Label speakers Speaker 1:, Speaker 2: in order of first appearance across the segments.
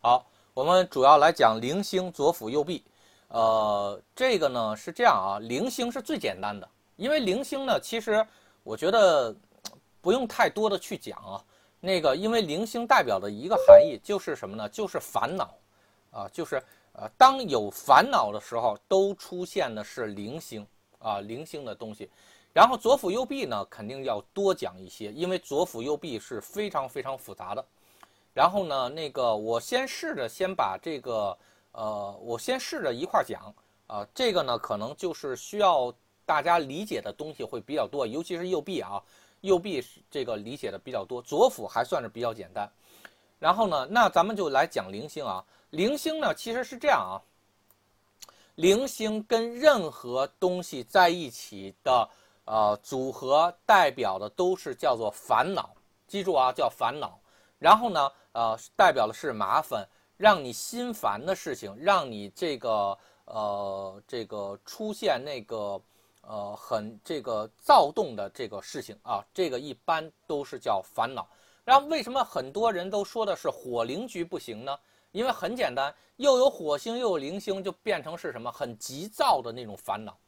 Speaker 1: 好，我们主要来讲零星左辅右弼。呃，这个呢是这样啊，零星是最简单的，因为零星呢，其实我觉得不用太多的去讲啊。那个，因为零星代表的一个含义就是什么呢？就是烦恼啊，就是呃，当有烦恼的时候，都出现的是零星啊，零星的东西。然后左辅右弼呢，肯定要多讲一些，因为左辅右弼是非常非常复杂的。然后呢，那个我先试着先把这个。呃，我先试着一块讲啊，这个呢可能就是需要大家理解的东西会比较多，尤其是右臂啊，右臂这个理解的比较多，左辅还算是比较简单。然后呢，那咱们就来讲零星啊，零星呢其实是这样啊，零星跟任何东西在一起的呃组合代表的都是叫做烦恼，记住啊，叫烦恼。然后呢，呃，代表的是麻烦。让你心烦的事情，让你这个呃这个出现那个呃很这个躁动的这个事情啊，这个一般都是叫烦恼。然后为什么很多人都说的是火灵局不行呢？因为很简单，又有火星又有零星，就变成是什么很急躁的那种烦恼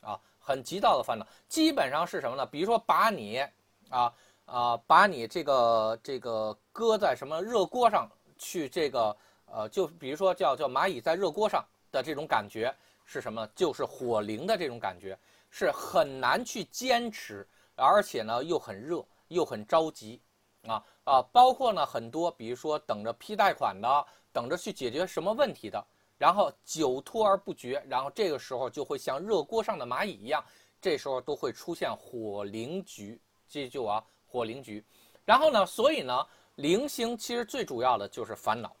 Speaker 1: 啊，很急躁的烦恼。基本上是什么呢？比如说把你啊啊把你这个这个搁在什么热锅上去这个。呃，就比如说叫叫蚂蚁在热锅上的这种感觉是什么？就是火灵的这种感觉，是很难去坚持，而且呢又很热又很着急，啊啊，包括呢很多，比如说等着批贷款的，等着去解决什么问题的，然后久拖而不决，然后这个时候就会像热锅上的蚂蚁一样，这时候都会出现火灵局，记住啊，火灵局。然后呢，所以呢，灵星其实最主要的就是烦恼。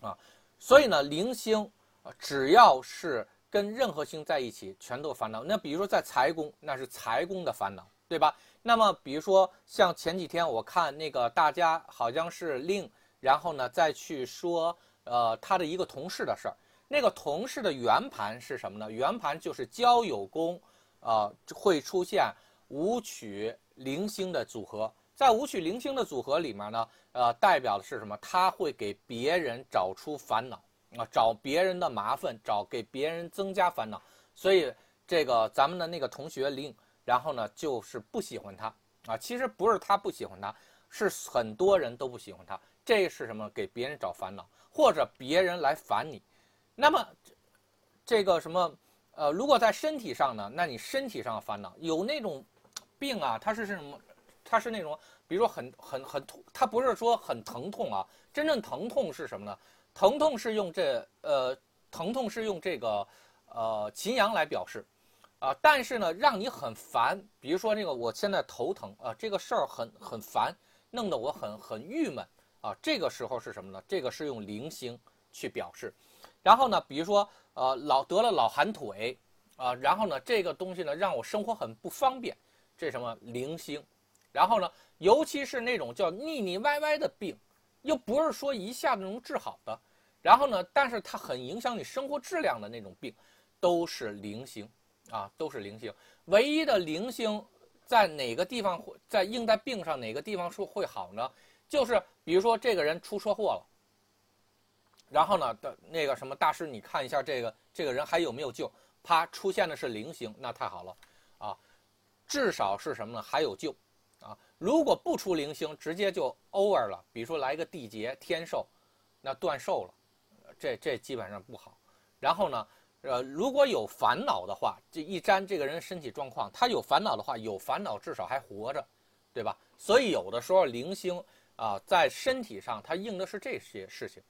Speaker 1: 啊，所以呢，灵星，只要是跟任何星在一起，全都烦恼。那比如说在财宫，那是财宫的烦恼，对吧？那么比如说像前几天我看那个大家好像是令，然后呢再去说呃他的一个同事的事儿，那个同事的圆盘是什么呢？圆盘就是交友宫，呃会出现武曲零星的组合。在武曲零星的组合里面呢，呃，代表的是什么？他会给别人找出烦恼啊，找别人的麻烦，找给别人增加烦恼。所以这个咱们的那个同学林，然后呢就是不喜欢他啊。其实不是他不喜欢他，是很多人都不喜欢他。这是什么？给别人找烦恼，或者别人来烦你。那么这个什么？呃，如果在身体上呢？那你身体上的烦恼有那种病啊？它是什么？它是那种，比如说很很很痛，它不是说很疼痛啊。真正疼痛是什么呢？疼痛是用这呃，疼痛是用这个呃秦阳来表示，啊，但是呢，让你很烦，比如说那个我现在头疼啊，这个事儿很很烦，弄得我很很郁闷啊。这个时候是什么呢？这个是用零星去表示。然后呢，比如说呃老得了老寒腿啊，然后呢这个东西呢让我生活很不方便，这什么零星？然后呢，尤其是那种叫腻腻歪歪的病，又不是说一下子能治好的。然后呢，但是它很影响你生活质量的那种病，都是零星啊，都是零星。唯一的零星在哪个地方会在应在病上哪个地方说会好呢？就是比如说这个人出车祸了，然后呢的那个什么大师，你看一下这个这个人还有没有救？啪，出现的是零星，那太好了，至少是什么呢？还有救。啊如果不出零星，直接就 over 了。比如说来个地劫天寿，那断寿了，这这基本上不好。然后呢，呃，如果有烦恼的话，这一沾这个人身体状况，他有烦恼的话，有烦恼至少还活着，对吧？所以有的时候零星啊，在身体上它应的是这些事情，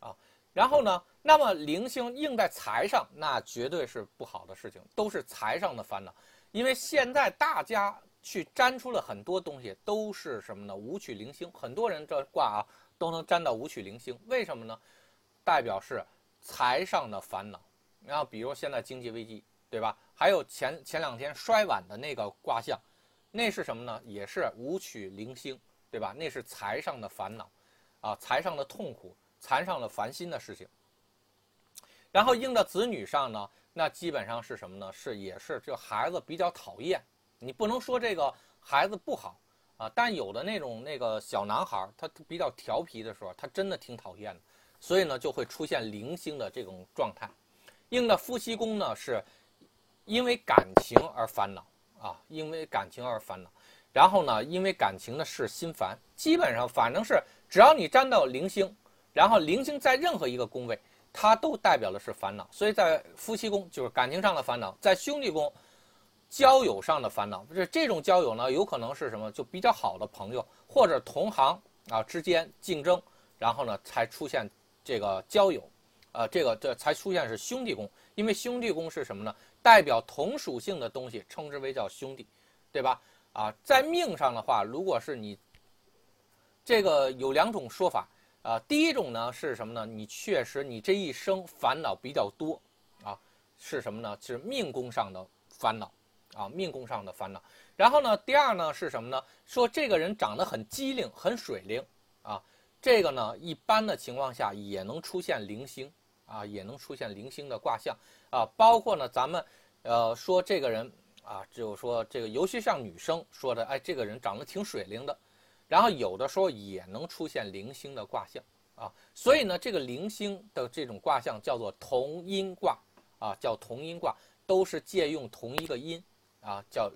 Speaker 1: 啊，然后呢，那么零星应在财上，那绝对是不好的事情，都是财上的烦恼，因为现在大家。去粘出了很多东西，都是什么呢？五曲零星，很多人这卦啊都能粘到五曲零星，为什么呢？代表是财上的烦恼。然后比如现在经济危机，对吧？还有前前两天摔碗的那个卦象，那是什么呢？也是五曲零星，对吧？那是财上的烦恼，啊，财上的痛苦，财上的烦心的事情。然后应到子女上呢，那基本上是什么呢？是也是这孩子比较讨厌。你不能说这个孩子不好啊，但有的那种那个小男孩儿，他比较调皮的时候，他真的挺讨厌的。所以呢就会出现零星的这种状态。应的夫妻宫呢是因为感情而烦恼啊，因为感情而烦恼。然后呢，因为感情的是心烦，基本上反正是只要你沾到零星，然后零星在任何一个宫位，它都代表的是烦恼。所以在夫妻宫就是感情上的烦恼，在兄弟宫交友上的烦恼。这这种交友呢，有可能是什么？就比较好的朋友或者同行啊之间竞争，然后呢才出现这个交友，呃，这个这才出现是兄弟宫。因为兄弟宫是什么呢？代表同属性的东西，称之为叫兄弟，对吧？啊，在命上的话，如果是你这个有两种说法啊。第一种呢是什么呢？你确实你这一生烦恼比较多啊，是什么呢？是命宫上的烦恼啊，命宫上的烦恼。然后呢，第二呢是什么呢？说这个人长得很机灵，很水灵啊。这个呢，一般的情况下也能出现零星啊，也能出现零星的卦象啊。包括呢，咱们呃说这个人。啊，就说这个，尤其像女生说的，哎，这个人长得挺水灵的，然后有的时候也能出现零星的卦象啊。所以呢，这个零星的这种卦象叫做同音卦啊，叫同音卦，都是借用同一个音啊，叫。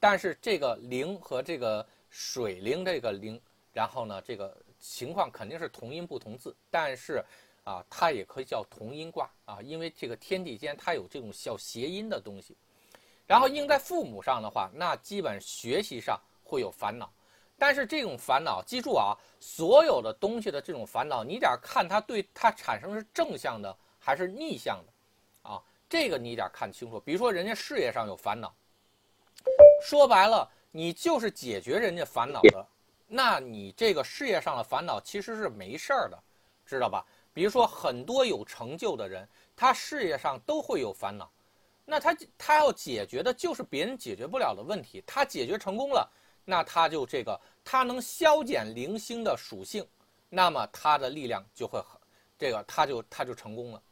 Speaker 1: 但是这个灵和这个水灵这个灵，然后呢，这个情况肯定是同音不同字，但是啊，它也可以叫同音卦啊，因为这个天地间它有这种小谐音的东西。然后应在父母上的话，那基本学习上会有烦恼，但是这种烦恼，记住啊，所有的东西的这种烦恼，你得看它对它产生是正向的还是逆向的，啊，这个你得看清楚。比如说人家事业上有烦恼，说白了，你就是解决人家烦恼的，那你这个事业上的烦恼其实是没事儿的，知道吧？比如说很多有成就的人，他事业上都会有烦恼。那他他要解决的就是别人解决不了的问题，他解决成功了，那他就这个他能消减零星的属性，那么他的力量就会很，这个他就他就成功了，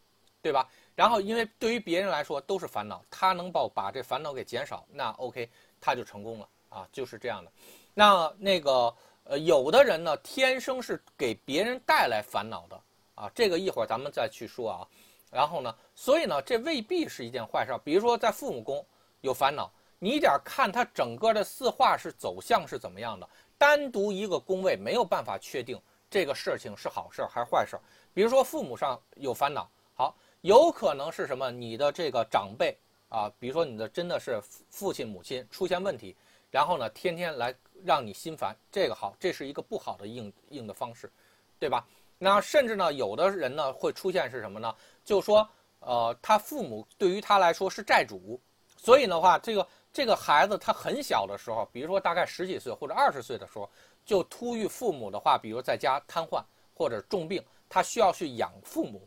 Speaker 1: 对吧？然后因为对于别人来说都是烦恼，他能把把这烦恼给减少，那 OK 他就成功了啊，就是这样的。那那个呃有的人呢天生是给别人带来烦恼的啊，这个一会儿咱们再去说啊。然后呢？所以呢，这未必是一件坏事。比如说，在父母宫有烦恼，你得看他整个的四化是走向是怎么样的。单独一个宫位没有办法确定这个事情是好事还是坏事。比如说，父母上有烦恼，好，有可能是什么？你的这个长辈啊，比如说你的真的是父亲母亲出现问题，然后呢，天天来让你心烦，这个好，这是一个不好的应应的方式，对吧？那甚至呢，有的人呢会出现是什么呢？就说，呃，他父母对于他来说是债主，所以的话，这个这个孩子他很小的时候，比如说大概十几岁或者二十岁的时候，就突遇父母的话，比如在家瘫痪或者重病，他需要去养父母，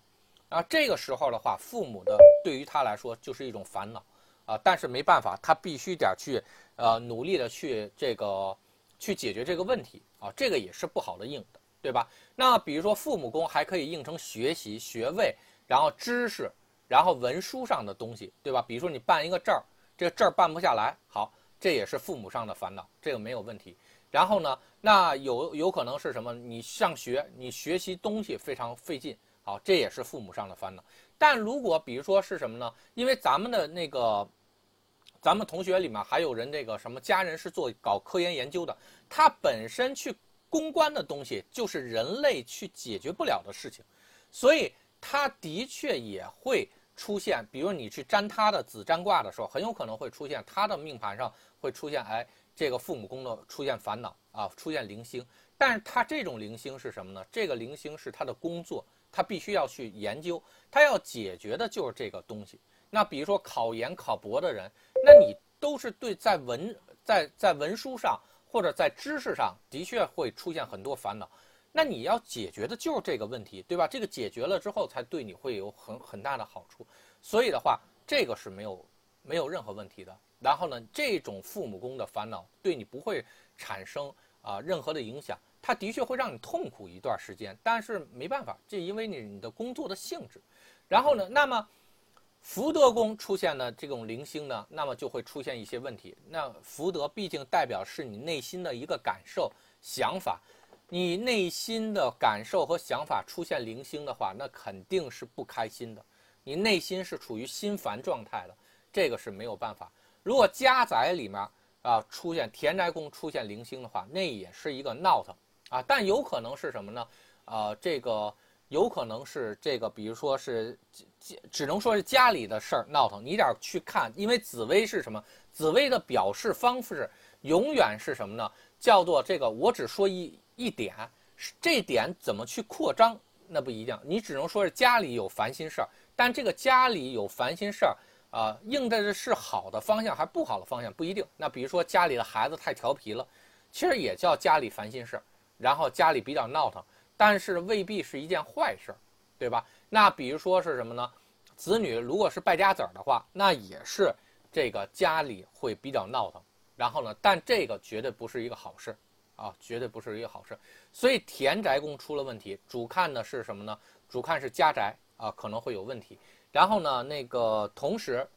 Speaker 1: 啊，这个时候的话，父母的对于他来说就是一种烦恼，啊，但是没办法，他必须得去，呃，努力的去这个去解决这个问题，啊，这个也是不好的应的。对吧？那比如说父母宫还可以应成学习、学位，然后知识，然后文书上的东西，对吧？比如说你办一个证儿，这个证儿办不下来，好，这也是父母上的烦恼，这个没有问题。然后呢，那有有可能是什么？你上学，你学习东西非常费劲，好，这也是父母上的烦恼。但如果比如说是什么呢？因为咱们的那个，咱们同学里面还有人这个什么家人是做搞科研研究的，他本身去。公关的东西就是人类去解决不了的事情，所以他的确也会出现。比如你去占他的子占卦的时候，很有可能会出现他的命盘上会出现，哎，这个父母宫的出现烦恼啊，出现零星。但是他这种零星是什么呢？这个零星是他的工作，他必须要去研究，他要解决的就是这个东西。那比如说考研考博的人，那你都是对在文在在文书上。或者在知识上的确会出现很多烦恼，那你要解决的就是这个问题，对吧？这个解决了之后，才对你会有很很大的好处。所以的话，这个是没有没有任何问题的。然后呢，这种父母宫的烦恼对你不会产生啊任何的影响，它的确会让你痛苦一段时间，但是没办法，这因为你你的工作的性质。然后呢，那么。福德宫出现的这种零星呢，那么就会出现一些问题。那福德毕竟代表是你内心的一个感受、想法，你内心的感受和想法出现零星的话，那肯定是不开心的，你内心是处于心烦状态的，这个是没有办法。如果家宅里面啊出现田宅宫出现零星的话，那也是一个闹腾啊，但有可能是什么呢？啊，这个有可能是这个，比如说是，只能说是家里的事儿闹腾，你得去看，因为紫薇是什么？紫薇的表示方式永远是什么呢？叫做这个，我只说一一点，这点怎么去扩张，那不一样。你只能说是家里有烦心事儿，但这个家里有烦心事儿啊，应的是好的方向还不好的方向不一定。那比如说家里的孩子太调皮了，其实也叫家里烦心事儿，然后家里比较闹腾。但是未必是一件坏事儿，对吧？那比如说是什么呢？子女如果是败家子儿的话，那也是这个家里会比较闹腾。然后呢，但这个绝对不是一个好事，啊，绝对不是一个好事。所以田宅宫出了问题，主看的是什么呢？主看是家宅啊，可能会有问题。然后呢，那个同时，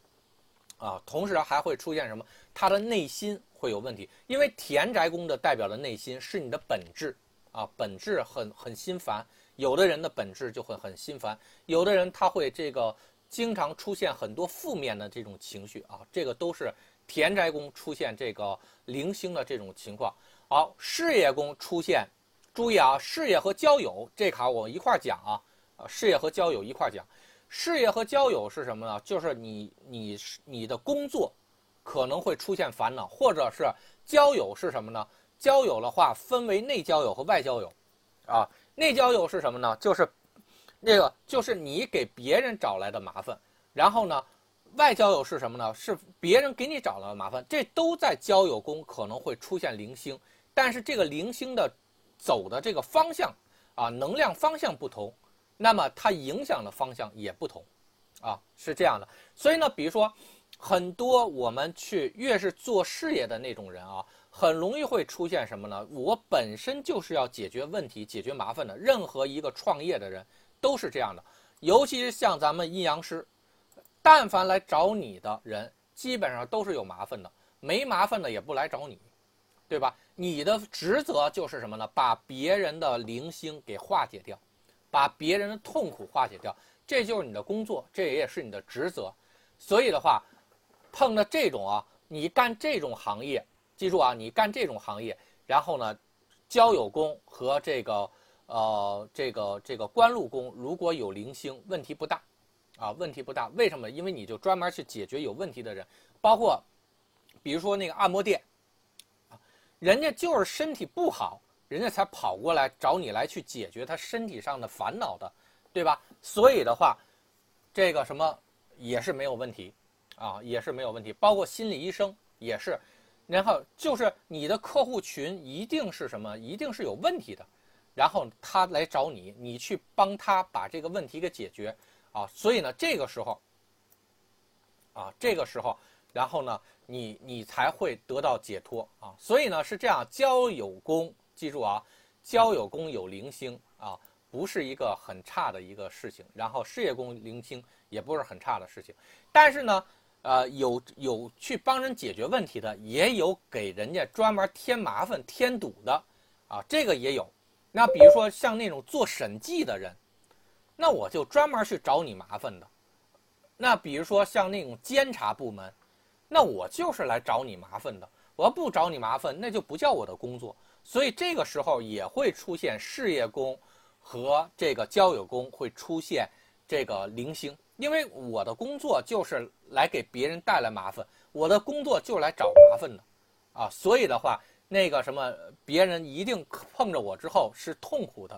Speaker 1: 啊，同时还会出现什么？他的内心会有问题，因为田宅宫的代表的内心是你的本质。啊，本质很很心烦，有的人的本质就会很心烦，有的人他会这个经常出现很多负面的这种情绪啊，这个都是田宅宫出现这个零星的这种情况。好，事业宫出现，注意啊，事业和交友这卡我一块讲啊，啊，事业和交友一块讲，事业和交友是什么呢？就是你你你的工作可能会出现烦恼，或者是交友是什么呢？交友的话，分为内交友和外交友，啊，内交友是什么呢？就是那个，就是你给别人找来的麻烦。然后呢，外交友是什么呢？是别人给你找来的麻烦。这都在交友宫可能会出现零星，但是这个零星的走的这个方向啊，能量方向不同，那么它影响的方向也不同，啊，是这样的。所以呢，比如说很多我们去越是做事业的那种人啊。很容易会出现什么呢？我本身就是要解决问题、解决麻烦的。任何一个创业的人都是这样的，尤其是像咱们阴阳师，但凡来找你的人，基本上都是有麻烦的。没麻烦的也不来找你，对吧？你的职责就是什么呢？把别人的零星给化解掉，把别人的痛苦化解掉，这就是你的工作，这也是你的职责。所以的话，碰到这种啊，你干这种行业。记住啊，你干这种行业，然后呢，交友工和这个呃这个这个官路工如果有零星，问题不大，啊，问题不大。为什么？因为你就专门去解决有问题的人，包括比如说那个按摩店，人家就是身体不好，人家才跑过来找你来去解决他身体上的烦恼的，对吧？所以的话，这个什么也是没有问题，啊，也是没有问题。包括心理医生也是。然后就是你的客户群一定是什么？一定是有问题的，然后他来找你，你去帮他把这个问题给解决啊。所以呢，这个时候啊，这个时候，然后呢，你你才会得到解脱啊。所以呢，是这样，交友宫，记住啊，交友宫有零星啊，不是一个很差的一个事情。然后事业宫零星也不是很差的事情，但是呢。呃，有有去帮人解决问题的，也有给人家专门添麻烦添堵的，啊，这个也有。那比如说像那种做审计的人，那我就专门去找你麻烦的。那比如说像那种监察部门，那我就是来找你麻烦的。我要不找你麻烦，那就不叫我的工作。所以这个时候也会出现事业宫和这个交友宫会出现这个零星。因为我的工作就是来给别人带来麻烦，我的工作就是来找麻烦的，啊，所以的话，那个什么，别人一定碰着我之后是痛苦的，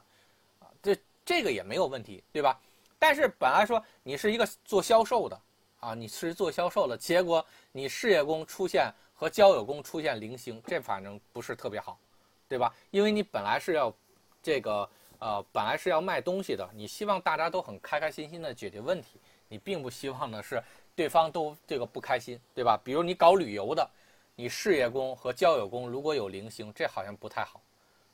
Speaker 1: 啊，这这个也没有问题，对吧？但是本来说你是一个做销售的，啊，你是做销售的，结果你事业宫出现和交友宫出现零星，这反正不是特别好，对吧？因为你本来是要这个呃，本来是要卖东西的，你希望大家都很开开心心的解决问题。你并不希望的是对方都这个不开心，对吧？比如你搞旅游的，你事业宫和交友宫如果有零星，这好像不太好，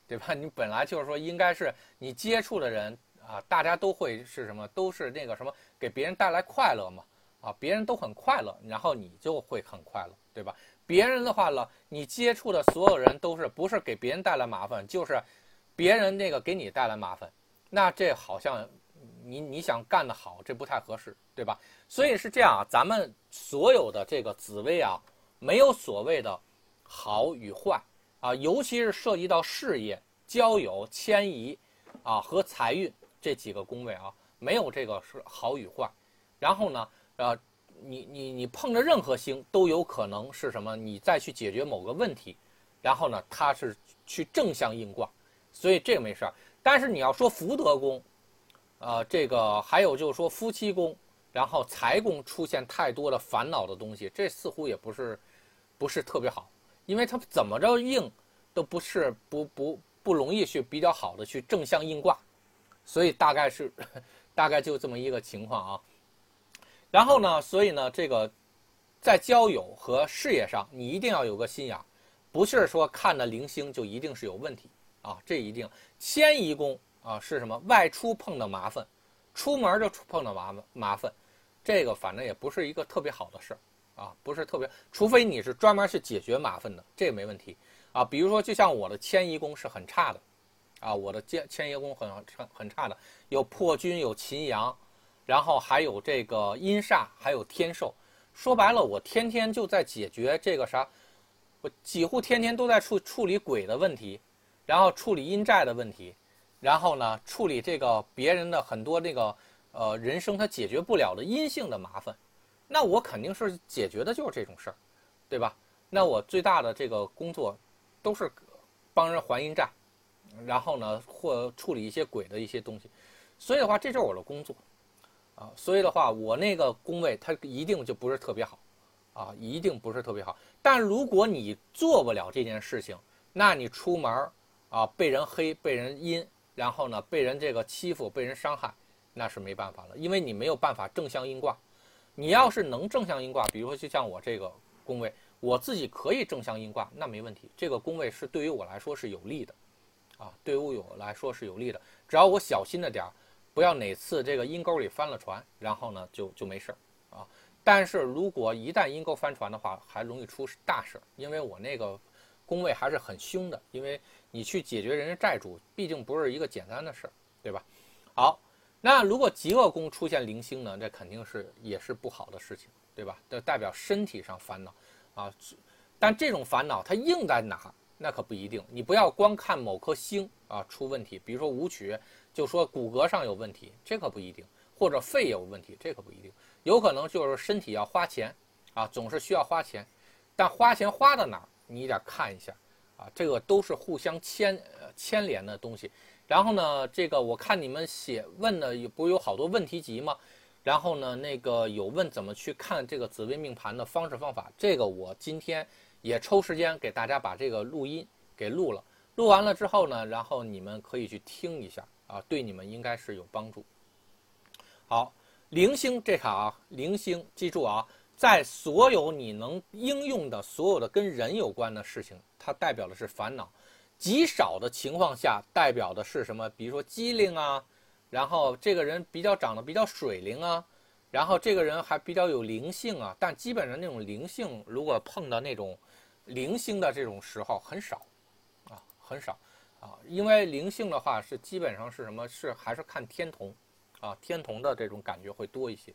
Speaker 1: 对吧？你本来就是说应该是你接触的人啊，大家都会是什么？都是那个什么，给别人带来快乐嘛，啊，别人都很快乐，然后你就会很快乐，对吧？别人的话呢，你接触的所有人都是不是给别人带来麻烦，就是别人那个给你带来麻烦，那这好像你你想干得好，这不太合适，对吧？所以是这样啊，咱们所有的这个紫薇啊，没有所谓的好与坏啊，尤其是涉及到事业、交友、迁移啊和财运这几个宫位啊，没有这个是好与坏。然后呢，啊。你你你碰着任何星都有可能是什么？你再去解决某个问题，然后呢，它是去正向应卦，所以这个没事儿。但是你要说福德宫，呃，这个还有就是说夫妻宫，然后财宫出现太多的烦恼的东西，这似乎也不是不是特别好，因为它怎么着应都不是不不不容易去比较好的去正向应卦，所以大概是 大概就这么一个情况啊。然后呢，所以呢，这个在交友和事业上，你一定要有个心眼，不是说看的零星就一定是有问题啊。这一定迁移宫啊是什么？外出碰到麻烦，出门就碰到麻烦麻烦，这个反正也不是一个特别好的事儿啊，不是特别，除非你是专门去解决麻烦的，这没问题啊。比如说，就像我的迁移宫是很差的啊，我的迁迁移宫很很很差的，有破军，有秦阳。然后还有这个阴煞，还有天寿，说白了，我天天就在解决这个啥，我几乎天天都在处处理鬼的问题，然后处理阴债的问题，然后呢，处理这个别人的很多那个呃人生他解决不了的阴性的麻烦，那我肯定是解决的就是这种事儿，对吧？那我最大的这个工作都是帮人还阴债，然后呢，或处理一些鬼的一些东西，所以的话，这就是我的工作。啊，所以的话，我那个宫位它一定就不是特别好，啊，一定不是特别好。但如果你做不了这件事情，那你出门啊，被人黑、被人阴，然后呢，被人这个欺负、被人伤害，那是没办法了，因为你没有办法正向应卦。你要是能正向应卦，比如说就像我这个宫位，我自己可以正向应卦，那没问题。这个宫位是对于我来说是有利的，啊，对于我来说是有利的，只要我小心着点儿。不要哪次这个阴沟里翻了船，然后呢就就没事儿啊。但是如果一旦阴沟翻船的话，还容易出大事儿，因为我那个宫位还是很凶的，因为你去解决人家债主，毕竟不是一个简单的事儿，对吧？好，那如果极恶宫出现零星呢，这肯定是也是不好的事情，对吧？这代表身体上烦恼啊。但这种烦恼它应在哪，那可不一定。你不要光看某颗星啊出问题，比如说舞曲。就说骨骼上有问题，这可不一定；或者肺有问题，这可不一定。有可能就是身体要花钱，啊，总是需要花钱，但花钱花到哪儿，你得看一下，啊，这个都是互相牵呃牵连的东西。然后呢，这个我看你们写问的有，不有好多问题集吗？然后呢，那个有问怎么去看这个紫微命盘的方式方法，这个我今天也抽时间给大家把这个录音给录了。录完了之后呢，然后你们可以去听一下。啊，对你们应该是有帮助。好，零星这卡啊，零星记住啊，在所有你能应用的所有的跟人有关的事情，它代表的是烦恼；极少的情况下，代表的是什么？比如说机灵啊，然后这个人比较长得比较水灵啊，然后这个人还比较有灵性啊。但基本上那种灵性，如果碰到那种零星的这种时候，很少啊，很少。啊，因为灵性的话是基本上是什么？是还是看天同，啊，天同的这种感觉会多一些。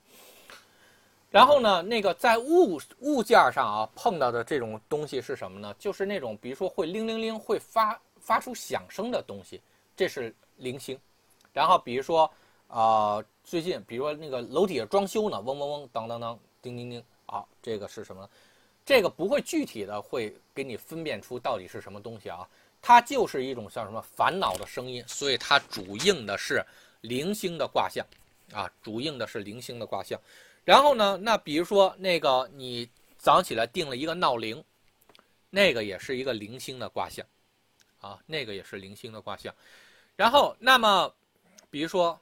Speaker 1: 然后呢，那个在物物件上啊碰到的这种东西是什么呢？就是那种比如说会铃铃铃会发发出响声的东西，这是零星。然后比如说啊，最近比如说那个楼底下装修呢，嗡嗡嗡，当当当，叮叮叮，啊，这个是什么？这个不会具体的会给你分辨出到底是什么东西啊。它就是一种像什么烦恼的声音，所以它主应的是零星的卦象，啊，主应的是零星的卦象。然后呢，那比如说那个你早上起来定了一个闹铃，那个也是一个零星的卦象，啊，那个也是零星的卦象。然后，那么比如说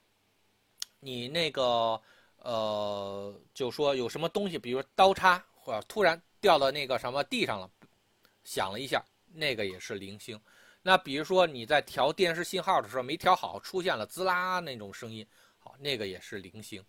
Speaker 1: 你那个呃，就说有什么东西，比如刀叉或者突然掉到那个什么地上了，响了一下。那个也是零星，那比如说你在调电视信号的时候没调好，出现了滋啦那种声音，好，那个也是零星，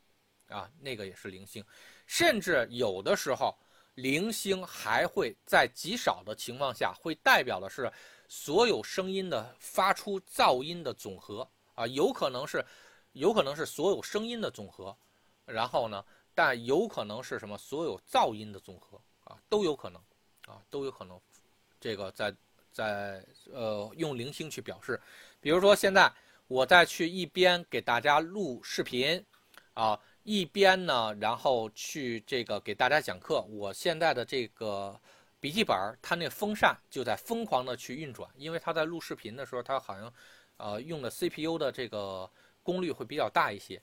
Speaker 1: 啊，那个也是零星，甚至有的时候零星还会在极少的情况下会代表的是所有声音的发出噪音的总和啊，有可能是，有可能是所有声音的总和，然后呢，但有可能是什么？所有噪音的总和啊，都有可能啊，都有可能。这个在在呃用零星去表示，比如说现在我再去一边给大家录视频啊。一边呢，然后去这个给大家讲课。我现在的这个笔记本，它那风扇就在疯狂的去运转，因为它在录视频的时候，它好像，呃，用的 CPU 的这个功率会比较大一些，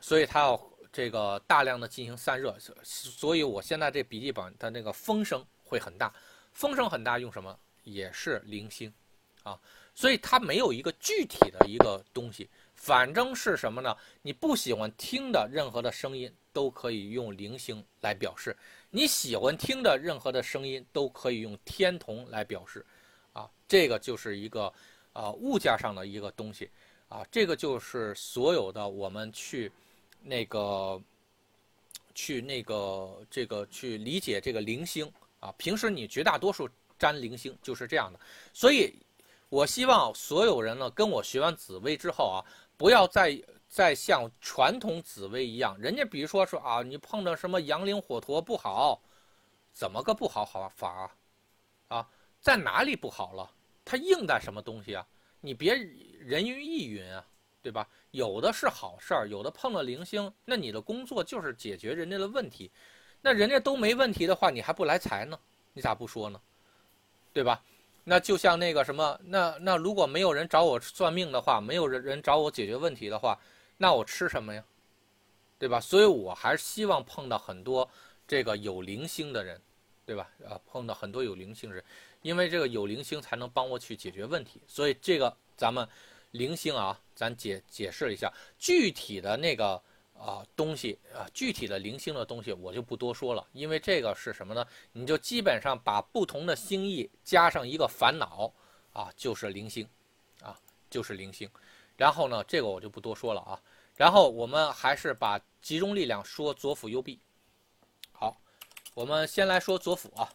Speaker 1: 所以它要这个大量的进行散热。所以我现在这笔记本的那个风声会很大，风声很大用什么？也是零星，啊，所以它没有一个具体的一个东西。反正是什么呢？你不喜欢听的任何的声音都可以用零星来表示，你喜欢听的任何的声音都可以用天同来表示，啊，这个就是一个啊物件上的一个东西，啊，这个就是所有的我们去那个去那个这个去理解这个零星啊，平时你绝大多数占零星就是这样的，所以我希望所有人呢跟我学完紫薇之后啊。不要再再像传统紫薇一样，人家比如说说啊，你碰到什么阳灵火陀不好，怎么个不好好法啊？啊，在哪里不好了？它应在什么东西啊？你别人云亦云啊，对吧？有的是好事儿，有的碰了零星，那你的工作就是解决人家的问题，那人家都没问题的话，你还不来财呢？你咋不说呢？对吧？那就像那个什么，那那如果没有人找我算命的话，没有人人找我解决问题的话，那我吃什么呀？对吧？所以我还是希望碰到很多这个有灵星的人，对吧？啊，碰到很多有灵星人，因为这个有灵星才能帮我去解决问题。所以这个咱们零星啊，咱解解释一下具体的那个。啊，东西啊，具体的零星的东西我就不多说了，因为这个是什么呢？你就基本上把不同的星意加上一个烦恼啊，就是零星，啊，就是零星。然后呢，这个我就不多说了啊。然后我们还是把集中力量说左辅右弼。好，我们先来说左辅啊。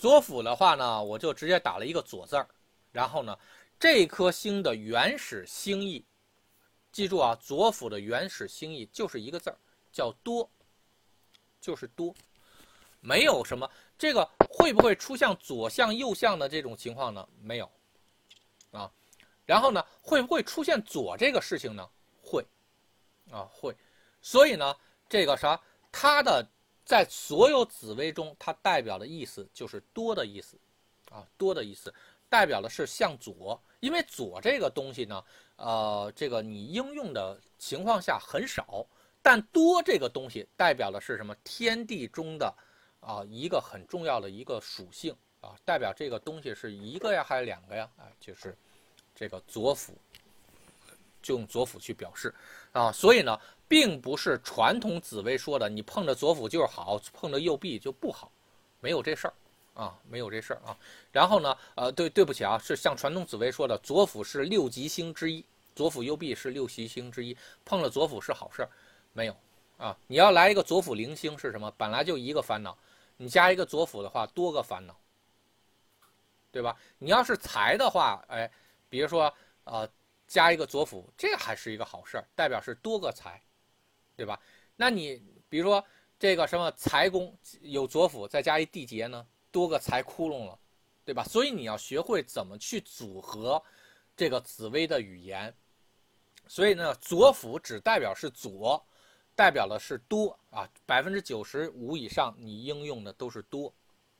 Speaker 1: 左辅的话呢，我就直接打了一个左字儿，然后呢。这颗星的原始星意，记住啊，左辅的原始星意就是一个字儿，叫多，就是多，没有什么。这个会不会出现左向右向的这种情况呢？没有，啊，然后呢，会不会出现左这个事情呢？会，啊会。所以呢，这个啥，它的在所有紫薇中，它代表的意思就是多的意思，啊多的意思。代表的是向左，因为左这个东西呢，呃，这个你应用的情况下很少，但多这个东西代表的是什么？天地中的啊一个很重要的一个属性啊，代表这个东西是一个呀还是两个呀？啊，就是这个左辅，就用左辅去表示啊，所以呢，并不是传统紫薇说的你碰着左辅就是好，碰着右弼就不好，没有这事儿。啊，没有这事儿啊。然后呢，呃，对，对不起啊，是像传统紫薇说的，左辅是六吉星之一，左辅右弼是六吉星之一，碰了左辅是好事儿，没有啊。你要来一个左辅零星是什么？本来就一个烦恼，你加一个左辅的话，多个烦恼，对吧？你要是财的话，哎，比如说呃，加一个左辅，这还是一个好事儿，代表是多个财，对吧？那你比如说这个什么财宫有左辅，再加一地劫呢？多个财窟窿了，对吧？所以你要学会怎么去组合这个紫薇的语言。所以呢，左辅只代表是左，代表的是多啊，百分之九十五以上你应用的都是多，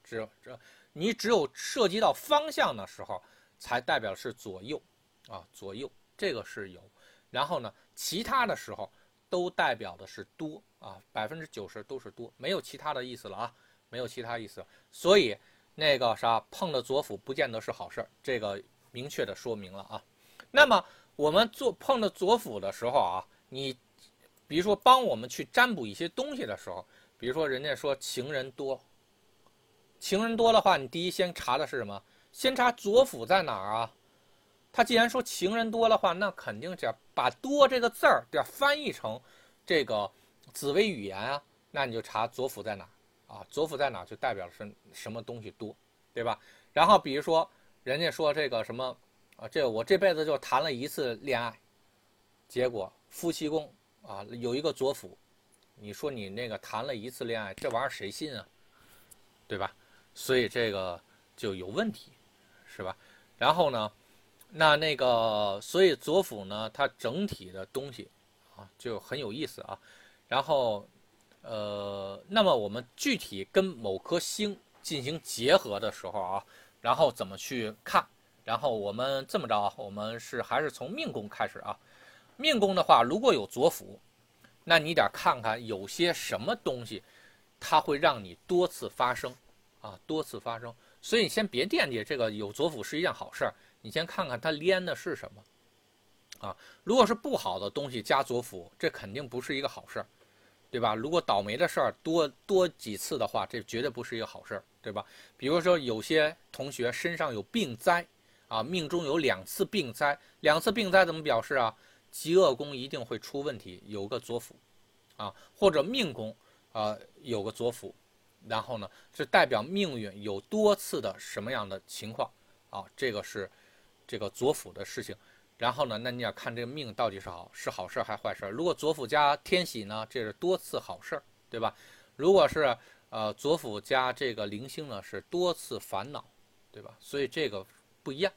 Speaker 1: 只有这你只有涉及到方向的时候才代表是左右啊，左右这个是有。然后呢，其他的时候都代表的是多啊，百分之九十都是多，没有其他的意思了啊。没有其他意思，所以那个啥碰了左辅不见得是好事儿，这个明确的说明了啊。那么我们做碰了左辅的时候啊，你比如说帮我们去占卜一些东西的时候，比如说人家说情人多，情人多的话，你第一先查的是什么？先查左辅在哪儿啊？他既然说情人多的话，那肯定得把多这个字儿要翻译成这个紫薇语言啊，那你就查左辅在哪。啊，左辅在哪就代表是什么东西多，对吧？然后比如说人家说这个什么啊，这我这辈子就谈了一次恋爱，结果夫妻宫啊有一个左辅，你说你那个谈了一次恋爱，这玩意儿谁信啊？对吧？所以这个就有问题，是吧？然后呢，那那个所以左辅呢，它整体的东西啊就很有意思啊。然后，呃，那么我们具体跟某颗星进行结合的时候啊，然后怎么去看？然后我们这么着啊，我们是还是从命宫开始啊。命宫的话，如果有左辅，那你得看看有些什么东西，它会让你多次发生啊，多次发生。所以你先别惦记这个有左辅是一件好事儿，你先看看它连的是什么啊。如果是不好的东西加左辅，这肯定不是一个好事儿。对吧？如果倒霉的事儿多多几次的话，这绝对不是一个好事儿，对吧？比如说有些同学身上有病灾，啊，命中有两次病灾，两次病灾怎么表示啊？极恶宫一定会出问题，有个左辅，啊，或者命宫啊有个左辅，然后呢，是代表命运有多次的什么样的情况啊？这个是这个左辅的事情。然后呢，那你要看这个命到底是好是好事还是坏事。如果左辅加天喜呢，这是多次好事，对吧？如果是呃左辅加这个零星呢，是多次烦恼，对吧？所以这个不一样，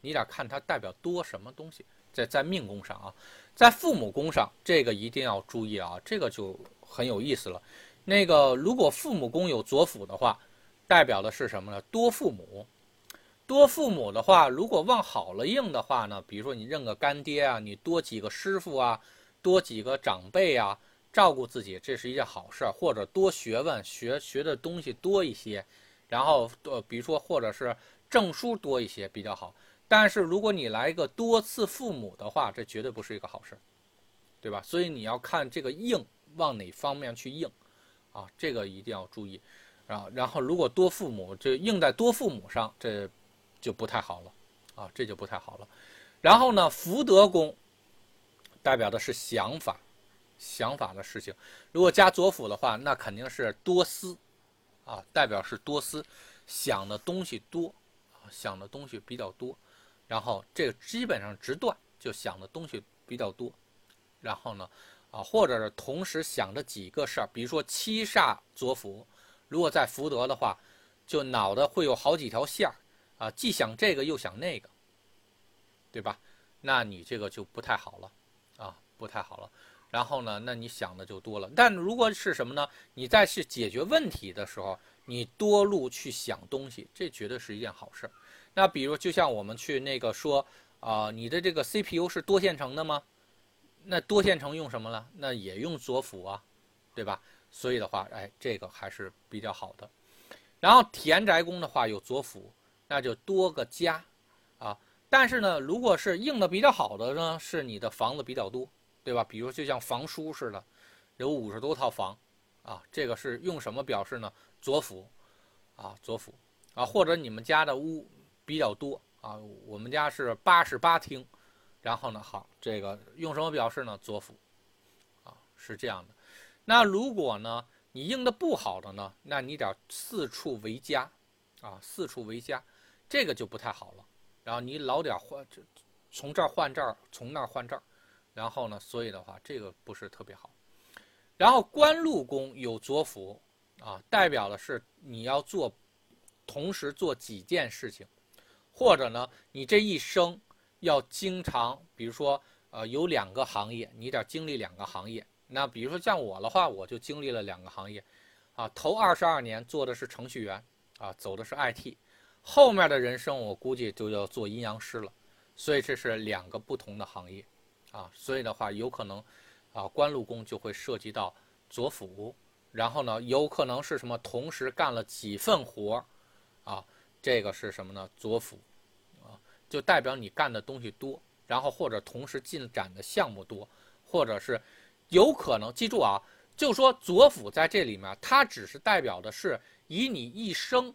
Speaker 1: 你得看它代表多什么东西。在在命宫上啊，在父母宫上，这个一定要注意啊，这个就很有意思了。那个如果父母宫有左辅的话，代表的是什么呢？多父母。多父母的话，如果往好了应的话呢，比如说你认个干爹啊，你多几个师傅啊，多几个长辈啊，照顾自己，这是一件好事儿。或者多学问，学学的东西多一些，然后呃，比如说或者是证书多一些比较好。但是如果你来一个多次父母的话，这绝对不是一个好事儿，对吧？所以你要看这个应往哪方面去应，啊，这个一定要注意啊。然后如果多父母，这应在多父母上，这。就不太好了，啊，这就不太好了。然后呢，福德宫代表的是想法，想法的事情。如果加左辅的话，那肯定是多思，啊，代表是多思，想的东西多，想的东西比较多。然后这个基本上直断，就想的东西比较多。然后呢，啊，或者是同时想着几个事儿，比如说七煞左辅，如果在福德的话，就脑袋会有好几条线儿。啊，既想这个又想那个，对吧？那你这个就不太好了，啊，不太好了。然后呢，那你想的就多了。但如果是什么呢？你在去解决问题的时候，你多路去想东西，这绝对是一件好事儿。那比如，就像我们去那个说，啊，你的这个 CPU 是多线程的吗？那多线程用什么了？那也用左辅啊，对吧？所以的话，哎，这个还是比较好的。然后田宅宫的话有左辅。那就多个家，啊，但是呢，如果是硬的比较好的呢，是你的房子比较多，对吧？比如就像房叔似的，有五十多套房，啊，这个是用什么表示呢？左辅，啊，左辅，啊，或者你们家的屋比较多，啊，我们家是八十八厅，然后呢，好，这个用什么表示呢？左辅，啊，是这样的。那如果呢，你硬的不好的呢，那你得四处为家，啊，四处为家。这个就不太好了，然后你老点换，从这儿换这儿，从那儿换这儿，然后呢，所以的话，这个不是特别好。然后官禄宫有左辅啊，代表的是你要做，同时做几件事情，或者呢，你这一生要经常，比如说呃有两个行业，你得经历两个行业。那比如说像我的话，我就经历了两个行业，啊，头二十二年做的是程序员，啊，走的是 IT。后面的人生，我估计就要做阴阳师了，所以这是两个不同的行业，啊，所以的话有可能，啊，官禄宫就会涉及到左辅，然后呢，有可能是什么同时干了几份活儿，啊，这个是什么呢？左辅，啊，就代表你干的东西多，然后或者同时进展的项目多，或者是有可能，记住啊，就说左辅在这里面，它只是代表的是以你一生。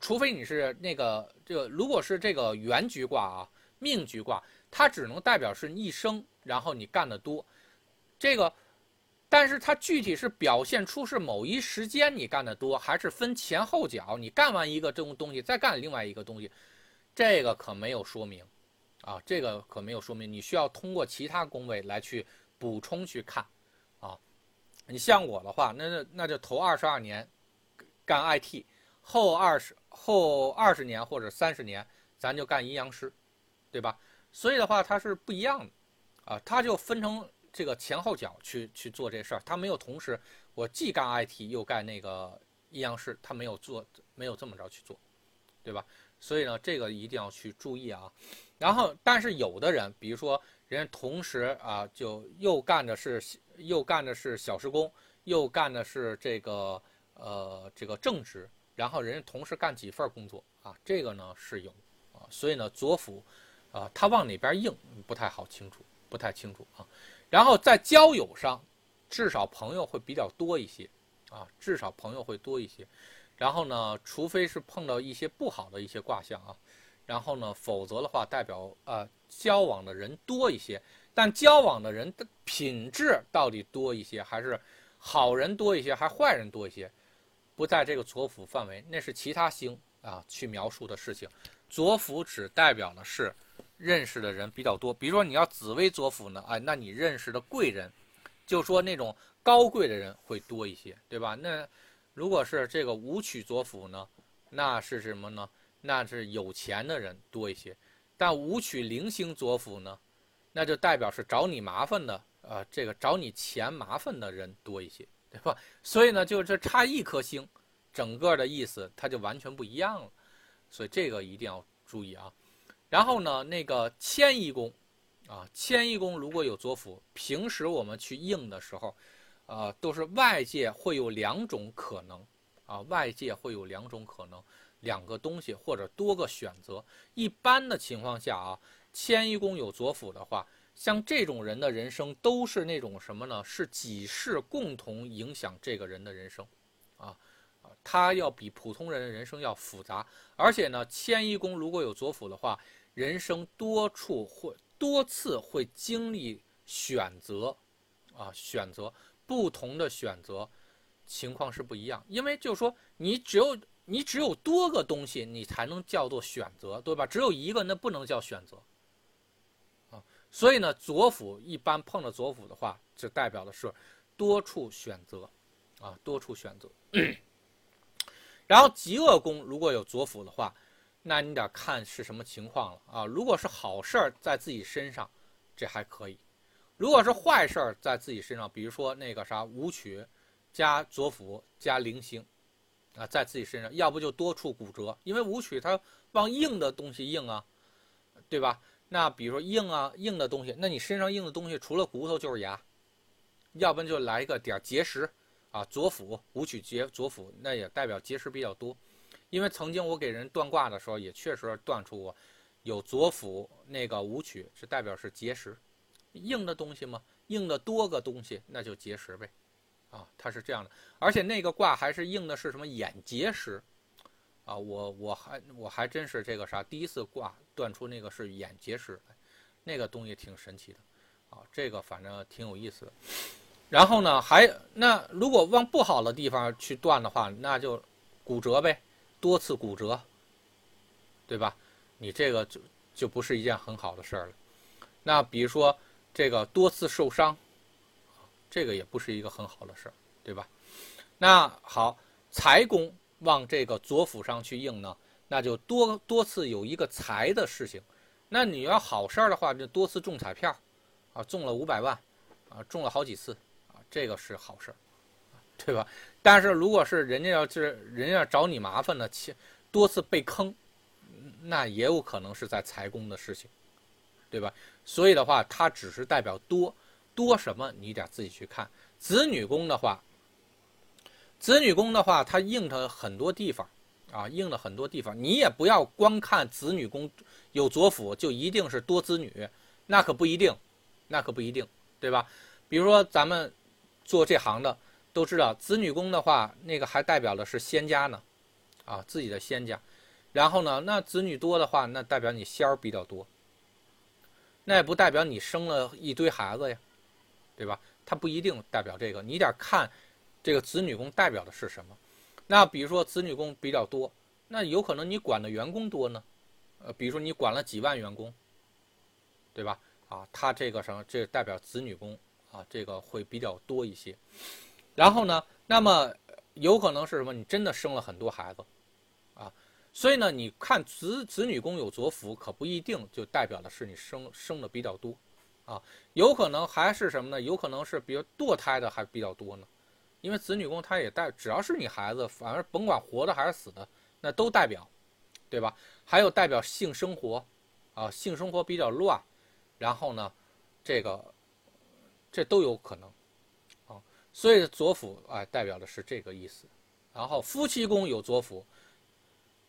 Speaker 1: 除非你是那个这，如果是这个原局卦啊，命局卦，它只能代表是一生，然后你干的多。这个但是它具体是表现出是某一时间你干的多，还是分前后脚？你干完一个这种东西，再干另外一个东西，这个可没有说明，啊，这个可没有说明。你需要通过其他宫位来去补充去看，啊，你像我的话，那那那就头二十二年干 IT，后二十后二十年或者三十年咱就干阴阳师，对吧？所以的话它是不一样的，啊，它就分成。这个前后脚去去做这事儿，他没有同时，我既干 IT 又干那个阴阳师，他没有做，没有这么着去做，对吧？所以呢，这个一定要去注意啊。然后，但是有的人，比如说人家同时啊，就又干的是又干的是小时工，又干的是这个呃这个正职，然后人家同时干几份工作啊，这个呢是有啊。所以呢，左辅啊，他往哪边硬不太好清楚，不太清楚啊。然后在交友上，至少朋友会比较多一些，啊，至少朋友会多一些。然后呢，除非是碰到一些不好的一些卦象啊，然后呢，否则的话，代表呃交往的人多一些。但交往的人的品质到底多一些，还是好人多一些，还坏人多一些，不在这个左辅范围，那是其他星啊去描述的事情。左辅只代表的是。认识的人比较多，比如说你要紫微左辅呢，哎，那你认识的贵人，就说那种高贵的人会多一些，对吧？那如果是这个武曲左辅呢，那是什么呢？那是有钱的人多一些。但武曲零星左辅呢，那就代表是找你麻烦的，呃，这个找你钱麻烦的人多一些，对吧？所以呢，就这差一颗星，整个的意思它就完全不一样了。所以这个一定要注意啊。然后呢，那个迁移宫，啊，迁移宫如果有左辅，平时我们去应的时候，呃，都是外界会有两种可能，啊，外界会有两种可能，两个东西或者多个选择。一般的情况下啊，迁移宫有左辅的话，像这种人的人生都是那种什么呢？是几世共同影响这个人的人生，啊。他要比普通人的人生要复杂，而且呢，迁移宫如果有左辅的话，人生多处会多次会经历选择，啊，选择不同的选择，情况是不一样。因为就是说，你只有你只有多个东西，你才能叫做选择，对吧？只有一个，那不能叫选择，所以呢，左辅一般碰到左辅的话，就代表的是多处选择，啊，多处选择。然后极恶宫如果有左辅的话，那你得看是什么情况了啊。如果是好事儿在自己身上，这还可以；如果是坏事儿在自己身上，比如说那个啥武曲加左辅加零星啊，在自己身上，要不就多处骨折，因为武曲它往硬的东西硬啊，对吧？那比如说硬啊硬的东西，那你身上硬的东西除了骨头就是牙，要不然就来一个点结石。啊，左辅武曲结左辅，那也代表结石比较多，因为曾经我给人断卦的时候，也确实断出过有左辅那个武曲，是代表是结石，硬的东西嘛，硬的多个东西，那就结石呗，啊，它是这样的，而且那个卦还是硬的是什么眼结石，啊，我我还我还真是这个啥，第一次挂断出那个是眼结石，那个东西挺神奇的，啊，这个反正挺有意思的。然后呢，还那如果往不好的地方去断的话，那就骨折呗，多次骨折，对吧？你这个就就不是一件很好的事儿了。那比如说这个多次受伤，这个也不是一个很好的事儿，对吧？那好，财宫往这个左辅上去应呢，那就多多次有一个财的事情。那你要好事儿的话，就多次中彩票，啊，中了五百万，啊，中了好几次。这个是好事儿，对吧？但是如果是人家要是人家要找你麻烦呢，且多次被坑，那也有可能是在财宫的事情，对吧？所以的话，它只是代表多多什么，你得自己去看。子女宫的话，子女宫的话，它应的很多地方啊，应的很多地方，你也不要光看子女宫有左辅就一定是多子女，那可不一定，那可不一定，对吧？比如说咱们。做这行的都知道，子女宫的话，那个还代表的是仙家呢，啊，自己的仙家。然后呢，那子女多的话，那代表你仙儿比较多。那也不代表你生了一堆孩子呀，对吧？它不一定代表这个，你得看这个子女宫代表的是什么。那比如说子女宫比较多，那有可能你管的员工多呢，呃，比如说你管了几万员工，对吧？啊，他这个什么，这代表子女宫啊，这个会比较多一些。然后呢，那么有可能是什么？你真的生了很多孩子，啊，所以呢，你看子子女宫有左辅，可不一定就代表的是你生生的比较多，啊，有可能还是什么呢？有可能是比如堕胎的还比较多呢。因为子女宫它也代，只要是你孩子，反正甭管活的还是死的，那都代表，对吧？还有代表性生活，啊，性生活比较乱，然后呢，这个，这都有可能，啊，所以左辅啊代表的是这个意思。然后夫妻宫有左辅，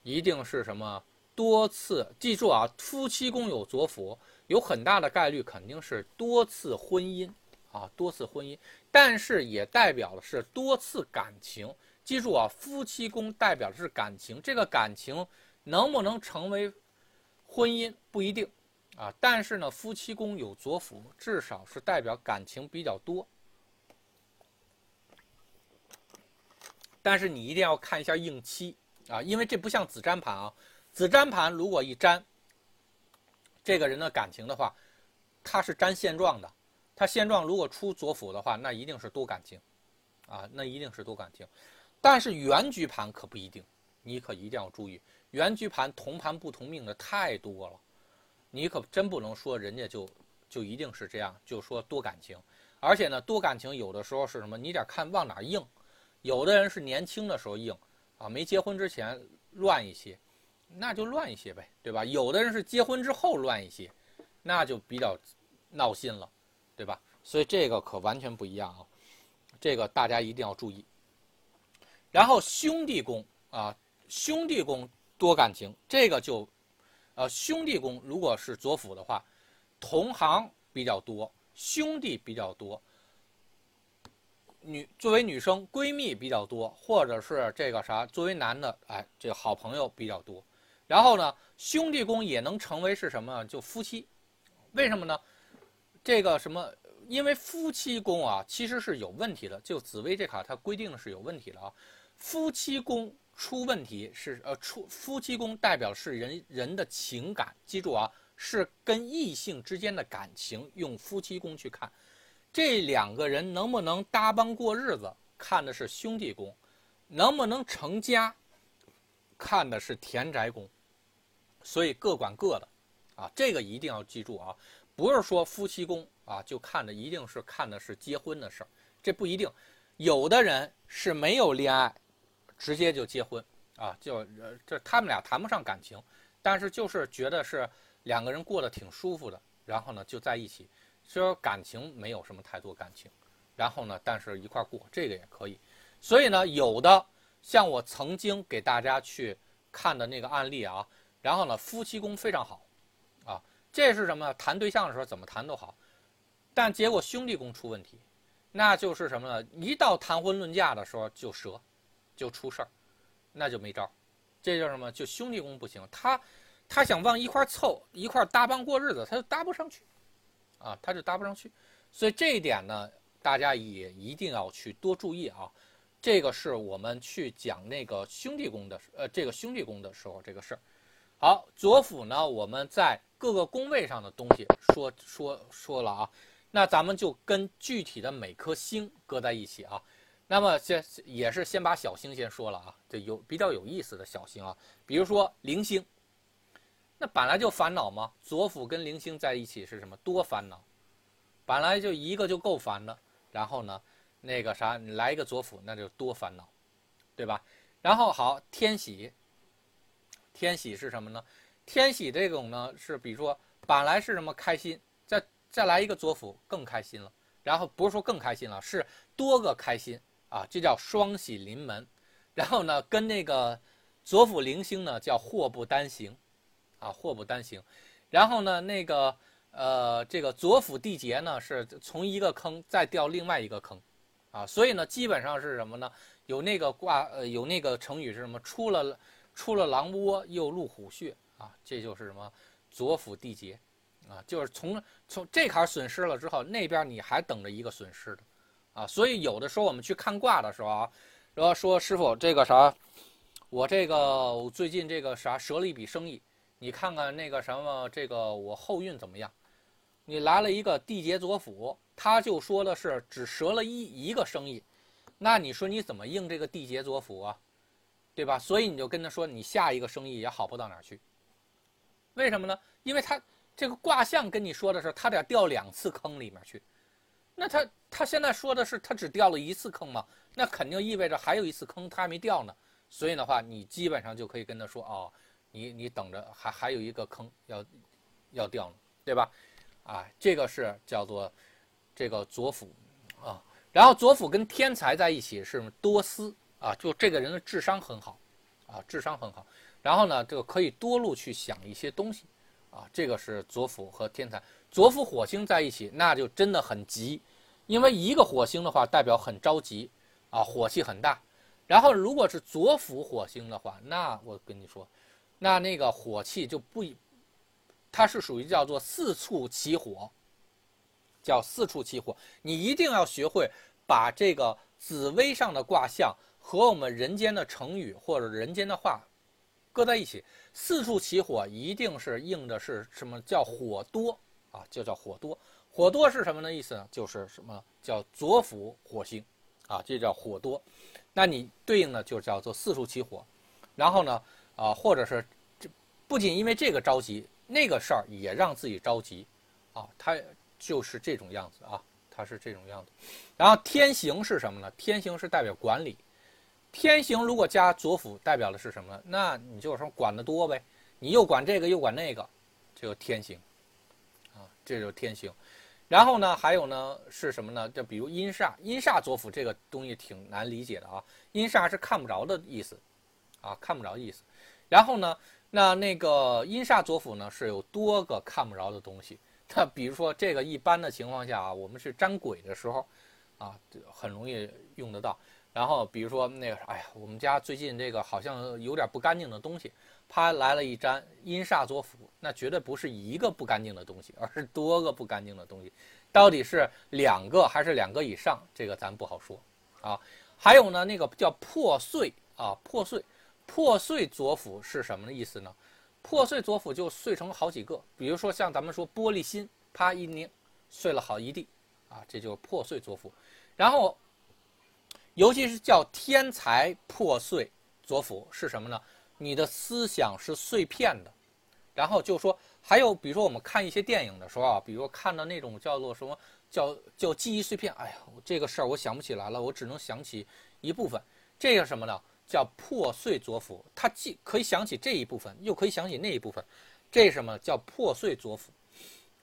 Speaker 1: 一定是什么多次？记住啊，夫妻宫有左辅，有很大的概率肯定是多次婚姻。啊，多次婚姻，但是也代表的是多次感情。记住啊，夫妻宫代表的是感情，这个感情能不能成为婚姻不一定啊。但是呢，夫妻宫有左辅，至少是代表感情比较多。但是你一定要看一下应期啊，因为这不像子占盘啊。子占盘如果一占这个人的感情的话，他是占现状的。他现状如果出左辅的话，那一定是多感情，啊，那一定是多感情。但是原局盘可不一定，你可一定要注意，原局盘同盘不同命的太多了，你可真不能说人家就就一定是这样，就说多感情。而且呢，多感情有的时候是什么？你得看往哪硬。有的人是年轻的时候硬，啊，没结婚之前乱一些，那就乱一些呗，对吧？有的人是结婚之后乱一些，那就比较闹心了。对吧？所以这个可完全不一样啊，这个大家一定要注意。然后兄弟宫啊，兄弟宫多感情，这个就，呃，兄弟宫如果是左辅的话，同行比较多，兄弟比较多，女作为女生闺蜜比较多，或者是这个啥，作为男的，哎，这个好朋友比较多。然后呢，兄弟宫也能成为是什么？就夫妻，为什么呢？这个什么？因为夫妻宫啊，其实是有问题的。就紫薇这卡，它规定的是有问题的啊。夫妻宫出问题是呃出夫妻宫代表是人人的情感，记住啊，是跟异性之间的感情。用夫妻宫去看，这两个人能不能搭帮过日子，看的是兄弟宫；能不能成家，看的是田宅宫。所以各管各的，啊，这个一定要记住啊。不是说夫妻宫啊，就看的一定是看的是结婚的事儿，这不一定。有的人是没有恋爱，直接就结婚啊，就这他们俩谈不上感情，但是就是觉得是两个人过得挺舒服的，然后呢就在一起，说感情没有什么太多感情，然后呢但是一块过这个也可以。所以呢有的像我曾经给大家去看的那个案例啊，然后呢夫妻宫非常好。这是什么？谈对象的时候怎么谈都好，但结果兄弟宫出问题，那就是什么呢？一到谈婚论嫁的时候就折，就出事儿，那就没招。这叫什么？就兄弟宫不行，他他想往一块凑，一块搭帮过日子，他就搭不上去，啊，他就搭不上去。所以这一点呢，大家也一定要去多注意啊。这个是我们去讲那个兄弟宫的，呃，这个兄弟宫的时候这个事儿。好，左辅呢，我们在。各个宫位上的东西说说说了啊，那咱们就跟具体的每颗星搁在一起啊。那么先也是先把小星先说了啊，这有比较有意思的小星啊，比如说零星，那本来就烦恼嘛。左辅跟零星在一起是什么？多烦恼，本来就一个就够烦的，然后呢，那个啥，你来一个左辅，那就多烦恼，对吧？然后好，天喜，天喜是什么呢？天喜这种呢，是比如说本来是什么开心，再再来一个左辅更开心了，然后不是说更开心了，是多个开心啊，这叫双喜临门。然后呢，跟那个左辅零星呢叫祸不单行，啊祸不单行。然后呢，那个呃这个左辅地劫呢是从一个坑再掉另外一个坑，啊，所以呢基本上是什么呢？有那个卦呃有那个成语是什么？出了出了狼窝又入虎穴。啊，这就是什么左辅地劫，啊，就是从从这坎损失了之后，那边你还等着一个损失的，啊，所以有的时候我们去看卦的时候啊，然后说师傅这个啥，我这个我最近这个啥折了一笔生意，你看看那个什么这个我后运怎么样？你来了一个地劫左辅，他就说的是只折了一一个生意，那你说你怎么应这个地劫左辅啊？对吧？所以你就跟他说，你下一个生意也好不到哪儿去。为什么呢？因为他这个卦象跟你说的是，他得掉两次坑里面去。那他他现在说的是，他只掉了一次坑嘛？那肯定意味着还有一次坑他还没掉呢。所以的话，你基本上就可以跟他说，哦，你你等着，还还有一个坑要要掉呢，对吧？啊，这个是叫做这个左辅啊。然后左辅跟天才在一起是多思啊，就这个人的智商很好啊，智商很好。然后呢，这个可以多路去想一些东西，啊，这个是左辅和天才。左辅火星在一起，那就真的很急，因为一个火星的话代表很着急，啊，火气很大。然后如果是左辅火星的话，那我跟你说，那那个火气就不，它是属于叫做四处起火，叫四处起火。你一定要学会把这个紫薇上的卦象和我们人间的成语或者人间的话。搁在一起，四处起火，一定是应的是什么叫火多啊？就叫火多。火多是什么的意思呢？就是什么叫左辅火星啊？这叫火多。那你对应的就叫做四处起火。然后呢，啊，或者是这不仅因为这个着急，那个事儿也让自己着急啊。它就是这种样子啊，它是这种样子。然后天行是什么呢？天行是代表管理。天行如果加左辅，代表的是什么？那你就是说管得多呗，你又管这个又管那个，这就天行，啊，这就天行。然后呢，还有呢是什么呢？就比如阴煞，阴煞左辅这个东西挺难理解的啊。阴煞是看不着的意思，啊，看不着意思。然后呢，那那个阴煞左辅呢是有多个看不着的东西。那比如说这个一般的情况下啊，我们是占鬼的时候，啊，很容易用得到。然后比如说那个，哎呀，我们家最近这个好像有点不干净的东西，啪来了一粘阴煞左辅，那绝对不是一个不干净的东西，而是多个不干净的东西，到底是两个还是两个以上，这个咱不好说啊。还有呢，那个叫破碎啊，破碎，破碎左辅是什么意思呢？破碎左辅就碎成好几个，比如说像咱们说玻璃心，啪一拧，碎了好一地，啊，这就是破碎左辅，然后。尤其是叫天才破碎左辅是什么呢？你的思想是碎片的，然后就说还有，比如说我们看一些电影的时候啊，比如看到那种叫做什么叫叫记忆碎片，哎呀，这个事儿我想不起来了，我只能想起一部分，这个什么呢？叫破碎左辅，它既可以想起这一部分，又可以想起那一部分，这什么叫破碎左辅？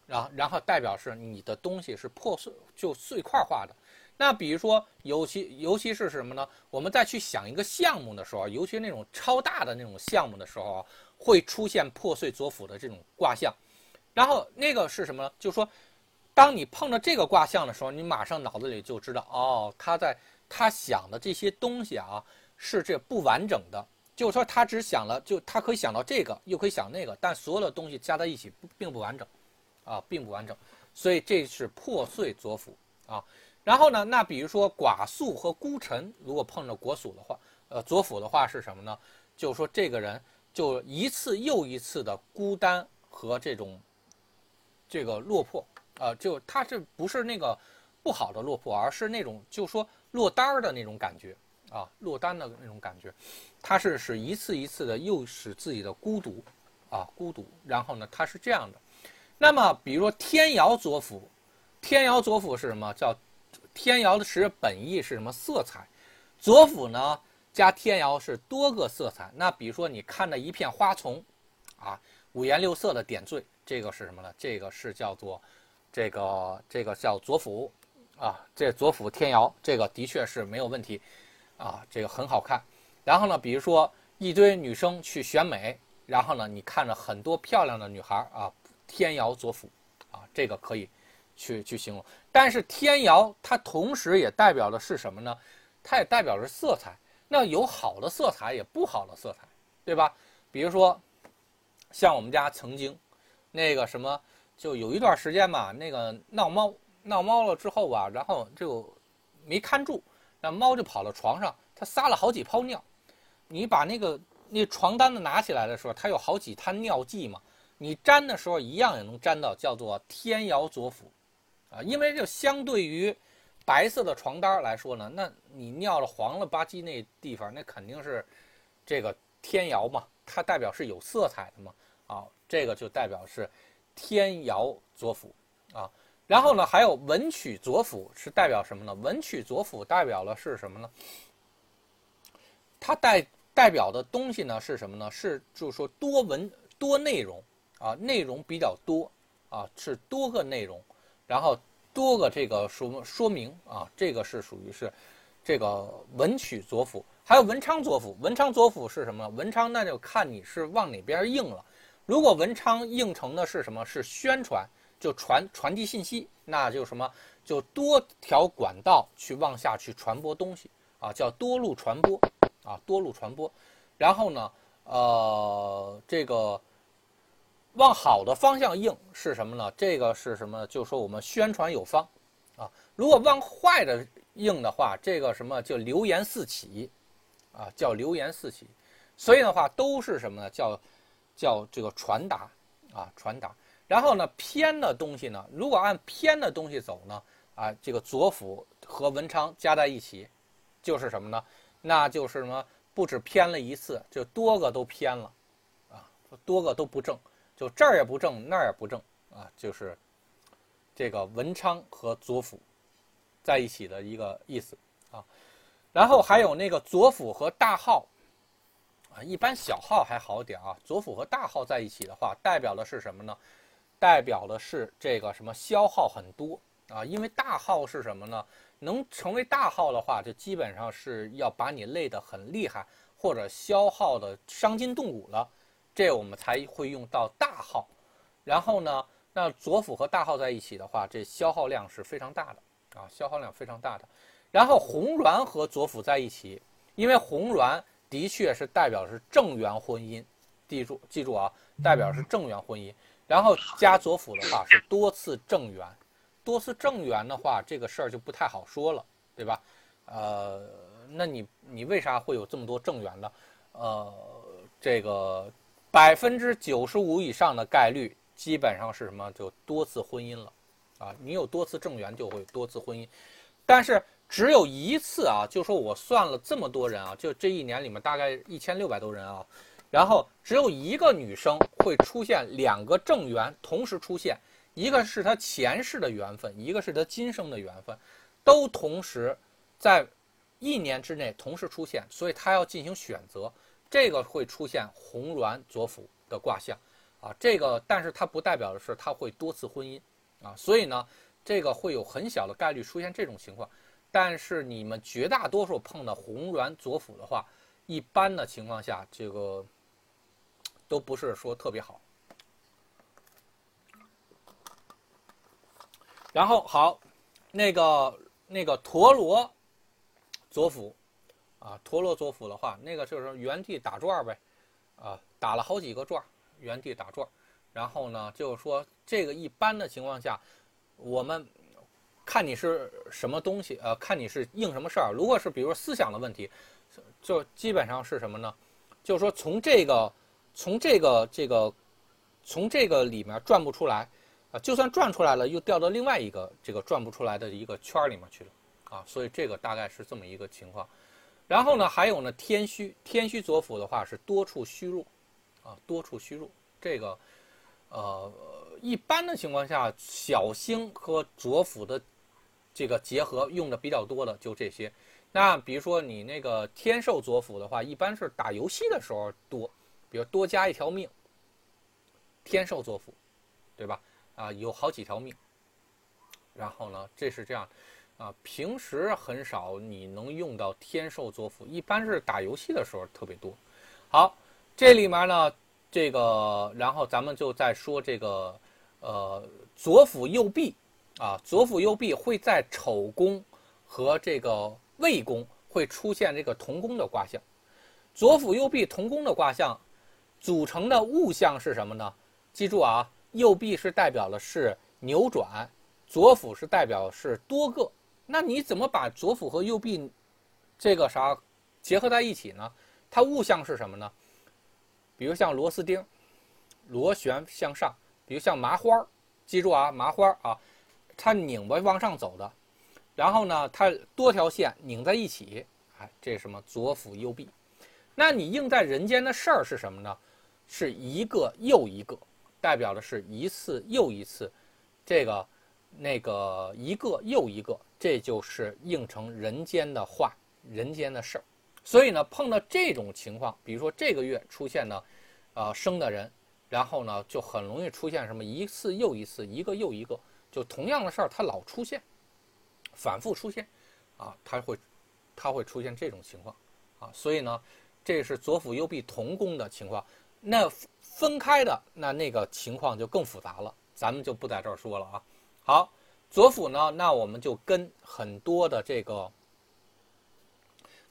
Speaker 1: 然后然后代表是你的东西是破碎就碎块化的。那比如说，尤其尤其是什么呢？我们再去想一个项目的时候，尤其那种超大的那种项目的时候啊，会出现破碎左辅的这种卦象。然后那个是什么呢？就是说，当你碰到这个卦象的时候，你马上脑子里就知道，哦，他在他想的这些东西啊，是这不完整的。就是说，他只想了，就他可以想到这个，又可以想那个，但所有的东西加在一起并不完整，啊，并不完整。所以这是破碎左辅啊。然后呢？那比如说寡宿和孤臣，如果碰着国属的话，呃，左辅的话是什么呢？就是说这个人就一次又一次的孤单和这种这个落魄啊，就他这不是那个不好的落魄，而是那种就说落单儿的那种感觉啊，落单的那种感觉，他是使一次一次的又使自己的孤独啊孤独。然后呢，他是这样的。那么比如说天姚左辅，天姚左辅是什么？叫天姚的石本意是什么？色彩，左辅呢加天姚是多个色彩。那比如说你看到一片花丛，啊，五颜六色的点缀，这个是什么呢？这个是叫做，这个这个叫左辅，啊，这左辅天姚，这个的确是没有问题，啊，这个很好看。然后呢，比如说一堆女生去选美，然后呢，你看着很多漂亮的女孩啊，天姚左辅，啊，这个可以。去去形容，但是天姚它同时也代表的是什么呢？它也代表着色彩。那有好的色彩，也不好的色彩，对吧？比如说，像我们家曾经那个什么就有一段时间吧，那个闹猫，闹猫了之后吧，然后就没看住，那猫就跑到床上，它撒了好几泡尿。你把那个那床单子拿起来的时候，它有好几滩尿迹嘛，你粘的时候一样也能粘到，叫做天姚左府，啊，因为就相对于白色的床单来说呢，那你尿了黄了吧唧那地方，那肯定是这个天窑嘛，它代表是有色彩的嘛，啊，这个就代表是。天窑左辅啊，然后呢，还有文曲左辅是代表什么呢？文曲左辅代表了是什么呢？它代代表的东西呢是什么呢？是就是说多文多内容啊，内容比较多啊，是多个内容，然后多个这个说说明啊，这个是属于是这个文曲左辅，还有文昌左辅。文昌左辅是什么？文昌那就看你是往哪边应了。如果文昌应承的是什么？是宣传，就传传递信息，那就什么？就多条管道去往下去传播东西啊，叫多路传播啊，多路传播。然后呢，呃，这个往好的方向应是什么呢？这个是什么？就说我们宣传有方啊。如果往坏的应的话，这个什么叫流言四起啊？叫流言四起。所以的话，都是什么呢？叫。叫这个传达啊，传达。然后呢，偏的东西呢，如果按偏的东西走呢，啊，这个左辅和文昌加在一起，就是什么呢？那就是什么？不止偏了一次，就多个都偏了，啊，多个都不正，就这儿也不正，那儿也不正啊，就是这个文昌和左辅在一起的一个意思啊。然后还有那个左辅和大号。啊，一般小号还好点啊，左辅和大号在一起的话，代表的是什么呢？代表的是这个什么消耗很多啊，因为大号是什么呢？能成为大号的话，就基本上是要把你累得很厉害，或者消耗的伤筋动骨了，这我们才会用到大号。然后呢，那左辅和大号在一起的话，这消耗量是非常大的啊，消耗量非常大的。然后红鸾和左辅在一起，因为红鸾。的确是代表是正缘婚姻，记住记住啊，代表是正缘婚姻。然后加左辅的话是多次正缘，多次正缘的话，这个事儿就不太好说了，对吧？呃，那你你为啥会有这么多正缘呢？呃，这个百分之九十五以上的概率，基本上是什么？就多次婚姻了，啊，你有多次正缘就会多次婚姻，但是。只有一次啊，就说我算了这么多人啊，就这一年里面大概一千六百多人啊，然后只有一个女生会出现两个正缘同时出现，一个是她前世的缘分，一个是她今生的缘分，都同时在一年之内同时出现，所以她要进行选择，这个会出现红鸾左辅的卦象啊，这个但是它不代表的是她会多次婚姻啊，所以呢，这个会有很小的概率出现这种情况。但是你们绝大多数碰到红鸾左辅的话，一般的情况下，这个都不是说特别好。然后好，那个那个陀螺左辅啊，陀螺左辅的话，那个就是原地打转呗，啊，打了好几个转，原地打转。然后呢，就是说这个一般的情况下，我们。看你是什么东西，呃，看你是应什么事儿。如果是比如说思想的问题，就基本上是什么呢？就是说从这个从这个这个从这个里面转不出来，啊，就算转出来了，又掉到另外一个这个转不出来的一个圈儿里面去了，啊，所以这个大概是这么一个情况。然后呢，还有呢，天虚天虚左辅的话是多处虚弱，啊，多处虚弱，这个呃，一般的情况下，小星和左辅的。这个结合用的比较多的就这些，那比如说你那个天寿左辅的话，一般是打游戏的时候多，比如多加一条命。天寿左辅，对吧？啊，有好几条命。然后呢，这是这样，啊，平时很少你能用到天寿左辅，一般是打游戏的时候特别多。好，这里面呢，这个然后咱们就再说这个，呃，左辅右弼。啊，左辅右弼会在丑宫和这个未宫会出现这个同宫的卦象。左辅右弼同宫的卦象组成的物象是什么呢？记住啊，右弼是代表的是扭转，左辅是代表是多个。那你怎么把左辅和右弼这个啥结合在一起呢？它物象是什么呢？比如像螺丝钉，螺旋向上；比如像麻花记住啊，麻花啊，它拧巴往上走的。然后呢，它多条线拧在一起，哎，这是什么？左辅右弼。那你应在人间的事儿是什么呢？是一个又一个，代表的是一次又一次，这个那个一个又一个，这就是应成人间的话，人间的事儿。所以呢，碰到这种情况，比如说这个月出现呢，啊生的人，然后呢就很容易出现什么一次又一次，一个又一个，就同样的事儿它老出现。反复出现，啊，它会，它会出现这种情况，啊，所以呢，这是左辅右弼同宫的情况。那分开的那那个情况就更复杂了，咱们就不在这儿说了啊。好，左辅呢，那我们就跟很多的这个，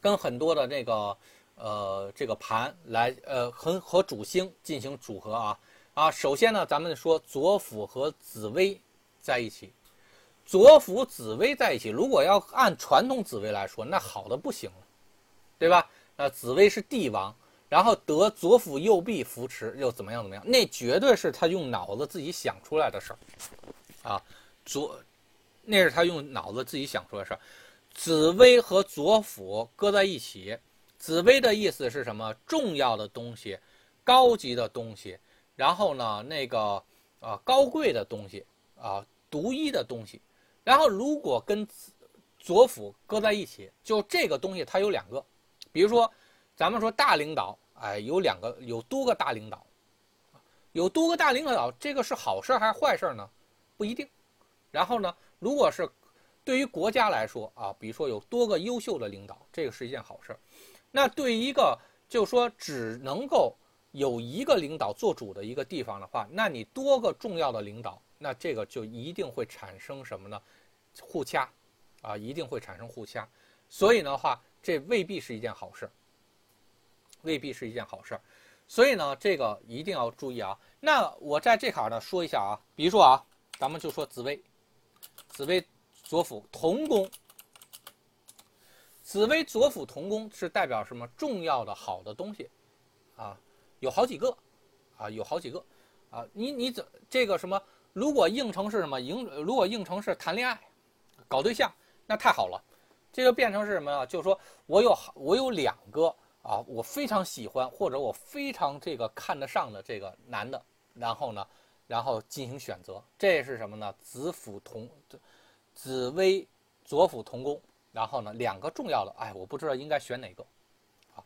Speaker 1: 跟很多的这个呃这个盘来呃和和主星进行组合啊啊。首先呢，咱们说左辅和紫薇在一起。左辅紫薇在一起，如果要按传统紫薇来说，那好的不行了，对吧？那紫薇是帝王，然后得左辅右弼扶持，又怎么样怎么样？那绝对是他用脑子自己想出来的事儿，啊，左，那是他用脑子自己想出来的事儿。紫薇和左辅搁在一起，紫薇的意思是什么？重要的东西，高级的东西，然后呢，那个啊，高贵的东西啊，独一的东西。然后，如果跟左辅搁在一起，就这个东西它有两个，比如说，咱们说大领导，哎，有两个，有多个大领导，有多个大领导，这个是好事还是坏事呢？不一定。然后呢，如果是对于国家来说啊，比如说有多个优秀的领导，这个是一件好事。那对于一个就说只能够有一个领导做主的一个地方的话，那你多个重要的领导。那这个就一定会产生什么呢？互掐，啊，一定会产生互掐。所以的话，这未必是一件好事，未必是一件好事。所以呢，这个一定要注意啊。那我在这坎儿呢说一下啊，比如说啊，咱们就说紫薇，紫薇左辅同宫，紫薇左辅同宫是代表什么重要的好的东西啊？有好几个啊，有好几个啊。你你怎这个什么？如果应成是什么？应如果应成是谈恋爱、搞对象，那太好了。这个变成是什么呢？就是说我有我有两个啊，我非常喜欢或者我非常这个看得上的这个男的，然后呢，然后进行选择。这是什么呢？子辅同紫薇左辅同宫，然后呢，两个重要的，哎，我不知道应该选哪个。啊，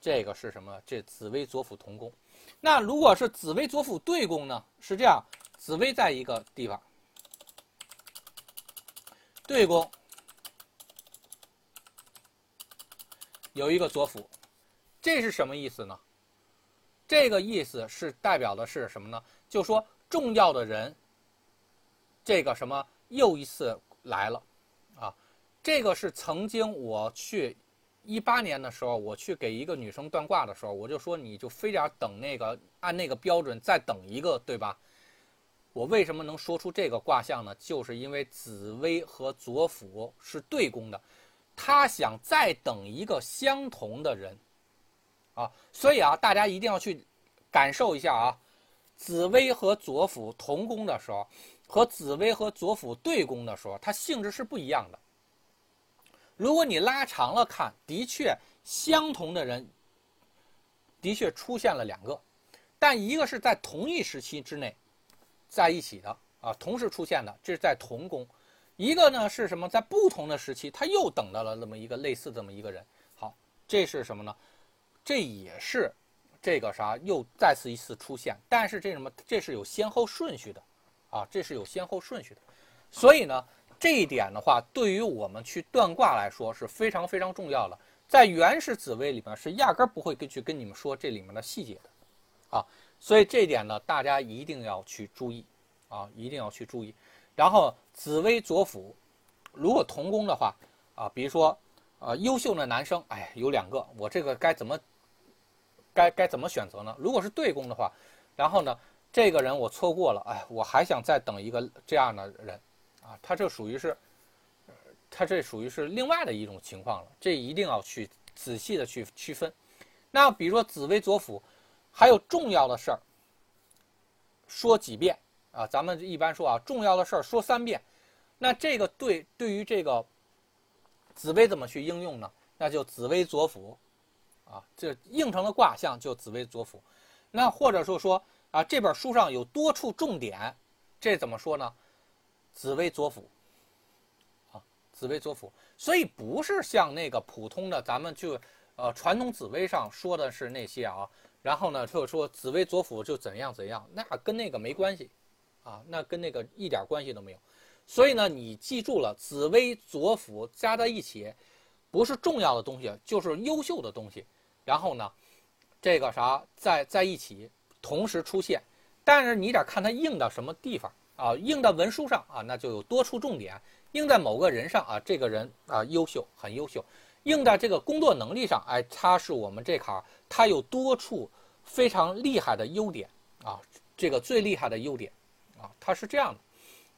Speaker 1: 这个是什么？这紫薇左辅同宫。那如果是紫薇左辅对宫呢？是这样。紫薇在一个地方，对宫有一个左辅，这是什么意思呢？这个意思是代表的是什么呢？就说重要的人，这个什么又一次来了，啊，这个是曾经我去一八年的时候，我去给一个女生断卦的时候，我就说你就非得等那个按那个标准再等一个，对吧？我为什么能说出这个卦象呢？就是因为紫薇和左辅是对宫的，他想再等一个相同的人，啊，所以啊，大家一定要去感受一下啊，紫薇和左辅同宫的时候，和紫薇和左辅对宫的时候，它性质是不一样的。如果你拉长了看，的确相同的人，的确出现了两个，但一个是在同一时期之内。在一起的啊，同时出现的，这是在同宫。一个呢是什么？在不同的时期，他又等到了那么一个类似这么一个人。好，这是什么呢？这也是这个啥又再次一次出现，但是这什么？这是有先后顺序的啊，这是有先后顺序的。所以呢，这一点的话，对于我们去断卦来说是非常非常重要的。在原始紫薇里面是压根不会跟去跟你们说这里面的细节的啊。所以这一点呢，大家一定要去注意，啊，一定要去注意。然后紫薇左辅，如果同宫的话，啊，比如说，呃，优秀的男生，哎，有两个，我这个该怎么，该该怎么选择呢？如果是对宫的话，然后呢，这个人我错过了，哎，我还想再等一个这样的人，啊，他这属于是，他这属于是另外的一种情况了，这一定要去仔细的去区分。那比如说紫薇左辅，还有重要的事儿，说几遍啊？咱们一般说啊，重要的事儿说三遍。那这个对对于这个紫薇怎么去应用呢？那就紫微左辅，啊，这应成的卦象就紫微左辅。那或者说说啊，这本书上有多处重点，这怎么说呢？紫微左辅，啊，紫微左辅。所以不是像那个普通的咱们就呃传统紫微上说的是那些啊，然后呢就说紫微左辅就怎样怎样，那跟那个没关系，啊，那跟那个一点关系都没有。所以呢，你记住了，紫微左辅加在一起，不是重要的东西，就是优秀的东西。然后呢，这个啥在在一起同时出现，但是你得看它印到什么地方啊，印到文书上啊，那就有多处重点；印在某个人上啊，这个人啊优秀，很优秀；印在这个工作能力上，哎，他是我们这卡他有多处非常厉害的优点啊，这个最厉害的优点啊，他是这样的。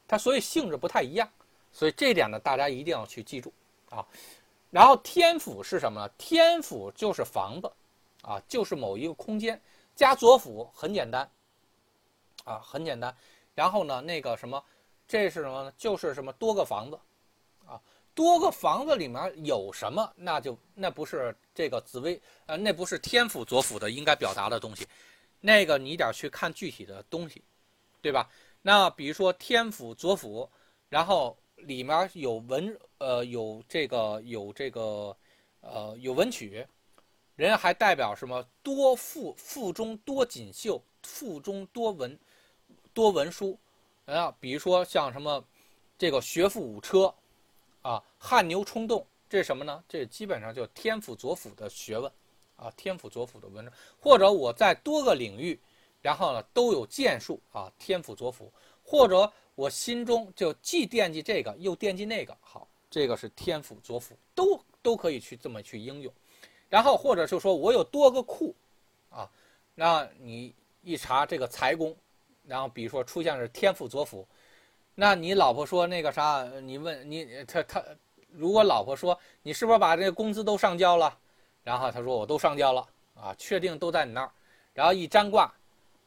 Speaker 1: 它所以性质不太一样，所以这点呢，大家一定要去记住啊。然后天府是什么呢？天府就是房子，啊，就是某一个空间。加左辅很简单，啊，很简单。然后呢，那个什么，这是什么呢？就是什么多个房子，啊，多个房子里面有什么？那就那不是这个紫薇，呃，那不是天府左辅的应该表达的东西，那个你得去看具体的东西，对吧？那比如说天府左辅，然后里面有文，呃，有这个有这个，呃，有文曲，人还代表什么？多富富中多锦绣，富中多文，多文书，啊，比如说像什么，这个学富五车，啊，汗牛充栋，这是什么呢？这基本上就天府左辅的学问，啊，天府左辅的文章，或者我在多个领域。然后呢，都有建树啊，天府左辅，或者我心中就既惦记这个，又惦记那个，好，这个是天府左辅，都都可以去这么去应用。然后或者就说我有多个库，啊，那你一查这个财宫，然后比如说出现是天府左辅，那你老婆说那个啥，你问你他他，如果老婆说你是不是把这个工资都上交了，然后他说我都上交了啊，确定都在你那儿，然后一占卦。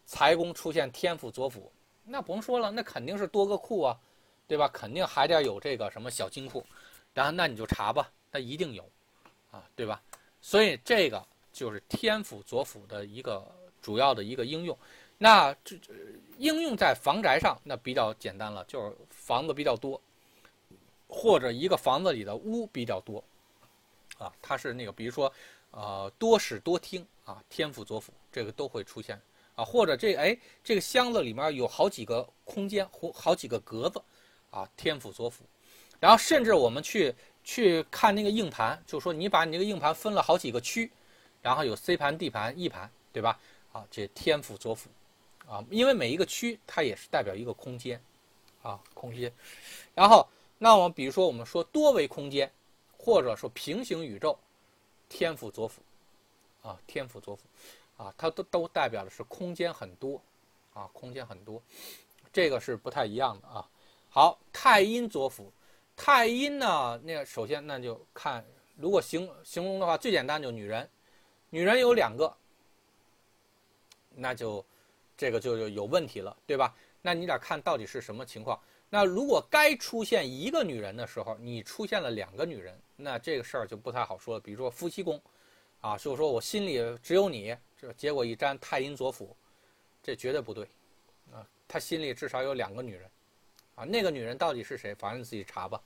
Speaker 1: 财宫出现天府左辅，那甭说了，那肯定是多个库啊，对吧？肯定还得有这个什么小金库，然后那你就查吧，那一定有，啊，对吧？所以这个就是天府左辅的一个主要的一个应用。那这应用在房宅上，那比较简单了，就是房子比较多，或者一个房子里的屋比较多，啊，它是那个，比如说，呃，多室多厅啊，天府左辅这个都会出现。啊，或者这哎，这个箱子里面有好几个空间或好几个格子，啊，天府左辅，然后甚至我们去去看那个硬盘，就说你把你这个硬盘分了好几个区，然后有 C 盘、D 盘、E 盘，对吧？啊，这天府左辅，啊，因为每一个区它也是代表一个空间，啊，空间。然后，那我们比如说我们说多维空间，或者说平行宇宙，天府左辅，啊，天府左辅。啊，它都都代表的是空间很多，啊，空间很多，这个是不太一样的啊。好，太阴左辅，太阴呢，那首先那就看，如果形形容的话，最简单就女人，女人有两个，那就这个就有问题了，对吧？那你得看到底是什么情况。那如果该出现一个女人的时候，你出现了两个女人，那这个事儿就不太好说了。比如说夫妻宫，啊，就是说我心里只有你。这结果一沾太阴左辅，这绝对不对，啊，他心里至少有两个女人，啊，那个女人到底是谁？反正你自己查吧，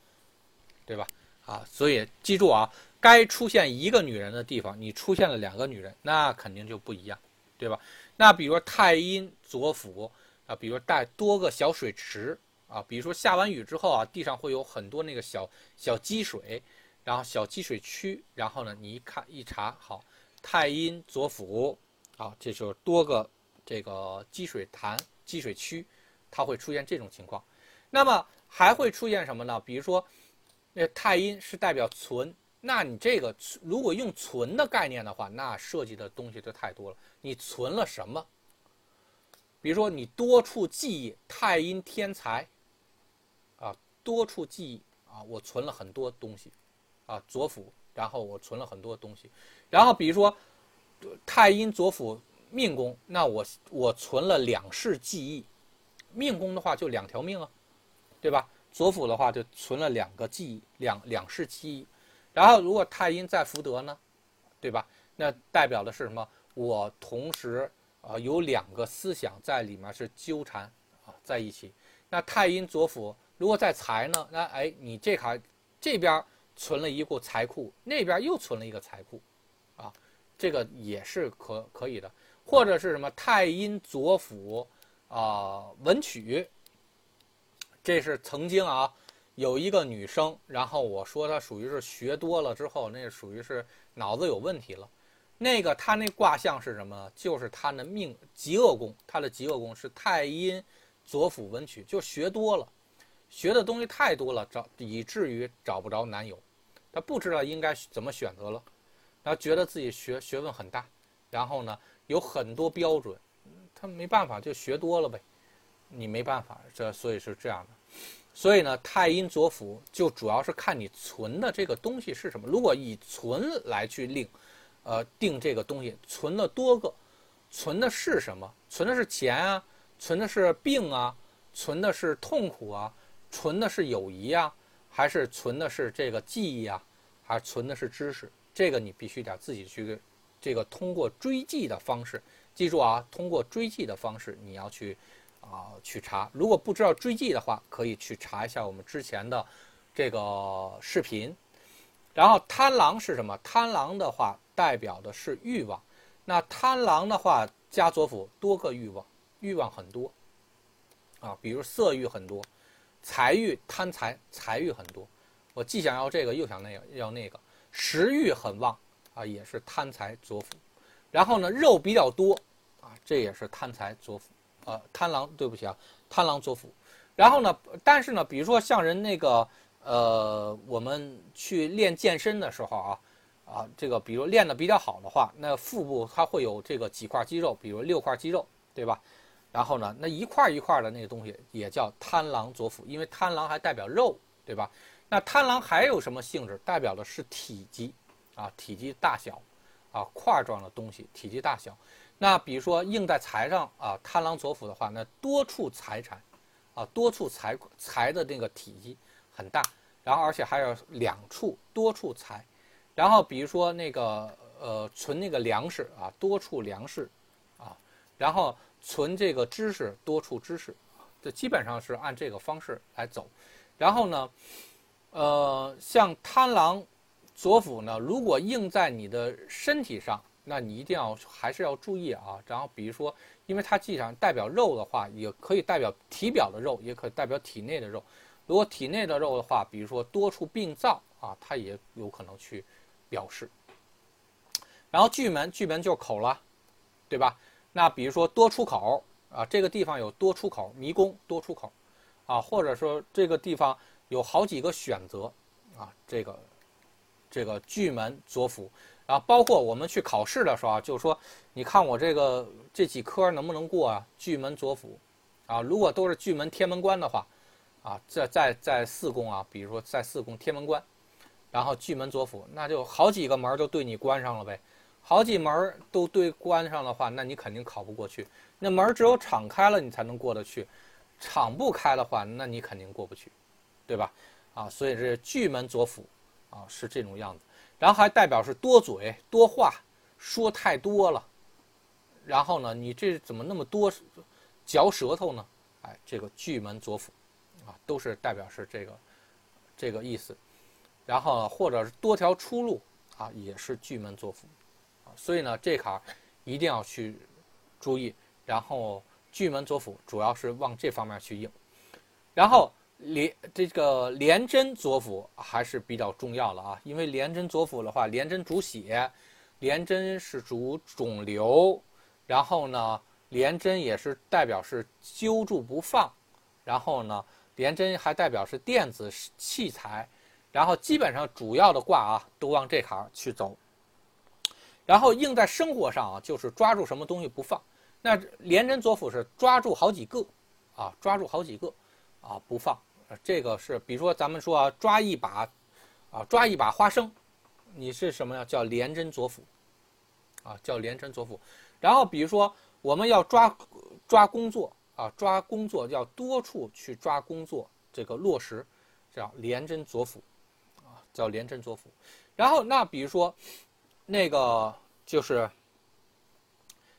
Speaker 1: 对吧？啊，所以记住啊，该出现一个女人的地方，你出现了两个女人，那肯定就不一样，对吧？那比如太阴左辅啊，比如带多个小水池啊，比如说下完雨之后啊，地上会有很多那个小小积水，然后小积水区，然后呢，你一看一查，好。太阴左辅，啊，这就是多个这个积水潭、积水区，它会出现这种情况。那么还会出现什么呢？比如说，那太阴是代表存，那你这个如果用存的概念的话，那涉及的东西就太多了。你存了什么？比如说你多处记忆，太阴天才，啊，多处记忆啊，我存了很多东西，啊，左辅，然后我存了很多东西，然后比如说太阴左辅命宫，那我我存了两世记忆，命宫的话就两条命啊，对吧？左辅的话就存了两个记忆，两两世记忆，然后如果太阴在福德呢，对吧？那代表的是什么？我同时。啊，有两个思想在里面是纠缠啊在一起。那太阴左辅如果在财呢？那哎，你这卡这边存了一个财库，那边又存了一个财库，啊，这个也是可可以的。或者是什么太阴左辅啊文曲，这是曾经啊有一个女生，然后我说她属于是学多了之后，那属于是脑子有问题了。那个她那卦象是什么？就是她的命极恶宫，她的极恶宫是太阴左辅文曲，就学多了，学的东西太多了，找以至于找不着男友，他不知道应该怎么选择了，然后觉得自己学学问很大，然后呢有很多标准，他没办法就学多了呗，你没办法，这所以是这样的，所以呢太阴左辅就主要是看你存的这个东西是什么，如果以存来去令。呃，定这个东西存了多个，存的是什么？存的是钱啊，存的是病啊，存的是痛苦啊，存的是友谊啊，还是存的是这个记忆啊，还是存的是知识？这个你必须得自己去，这个通过追记的方式，记住啊，通过追记的方式你要去啊去查。如果不知道追记的话，可以去查一下我们之前的这个视频。然后贪狼是什么？贪狼的话。代表的是欲望，那贪狼的话加左辅多个欲望，欲望很多，啊，比如色欲很多，财欲贪财，财欲很多，我既想要这个又想那个要那个，食欲很旺啊，也是贪财作福，然后呢肉比较多啊，这也是贪财作福啊贪狼对不起啊，贪狼作福，然后呢，但是呢，比如说像人那个呃，我们去练健身的时候啊。啊，这个比如练得比较好的话，那腹部它会有这个几块肌肉，比如六块肌肉，对吧？然后呢，那一块一块的那个东西也叫贪狼左腹，因为贪狼还代表肉，对吧？那贪狼还有什么性质？代表的是体积啊，体积大小啊，块状的东西，体积大小。那比如说硬在财上啊，贪狼左辅的话，那多处财产啊，多处财财的那个体积很大，然后而且还有两处多处财。然后比如说那个呃存那个粮食啊，多处粮食，啊，然后存这个知识，多处知识，这基本上是按这个方式来走。然后呢，呃，像贪狼左辅呢，如果印在你的身体上，那你一定要还是要注意啊。然后比如说，因为它既然代表肉的话，也可以代表体表的肉，也可以代表体内的肉。如果体内的肉的话，比如说多处病灶啊，它也有可能去。表示，然后巨门，巨门就是口了，对吧？那比如说多出口啊，这个地方有多出口，迷宫多出口，啊，或者说这个地方有好几个选择啊，这个这个巨门左辅，然后包括我们去考试的时候啊，就是说，你看我这个这几科能不能过啊？巨门左辅，啊，如果都是巨门天门关的话，啊，在在在四宫啊，比如说在四宫天门关。然后巨门左辅，那就好几个门都对你关上了呗，好几门都对关上的话，那你肯定考不过去。那门只有敞开了，你才能过得去，敞不开的话，那你肯定过不去，对吧？啊，所以这巨门左辅，啊是这种样子。然后还代表是多嘴多话，说太多了。然后呢，你这怎么那么多嚼舌头呢？哎，这个巨门左辅，啊，都是代表是这个这个意思。然后或者是多条出路啊，也是巨门左辅，所以呢这坎一定要去注意。然后巨门左辅主要是往这方面去应。然后连这个连贞左辅还是比较重要了啊，因为连贞左辅的话，连贞主血，连贞是主肿瘤，然后呢连贞也是代表是揪住不放，然后呢连贞还代表是电子器材。然后基本上主要的卦啊，都往这坎去走。然后应在生活上啊，就是抓住什么东西不放。那廉贞左辅是抓住好几个，啊，抓住好几个，啊，不放。这个是，比如说咱们说啊，抓一把，啊，抓一把花生，你是什么呀？叫廉贞左辅，啊，叫廉贞左辅。然后比如说我们要抓抓工作，啊，抓工作要多处去抓工作，这个落实叫廉贞左辅，啊，叫廉贞左辅。然后那比如说那个就是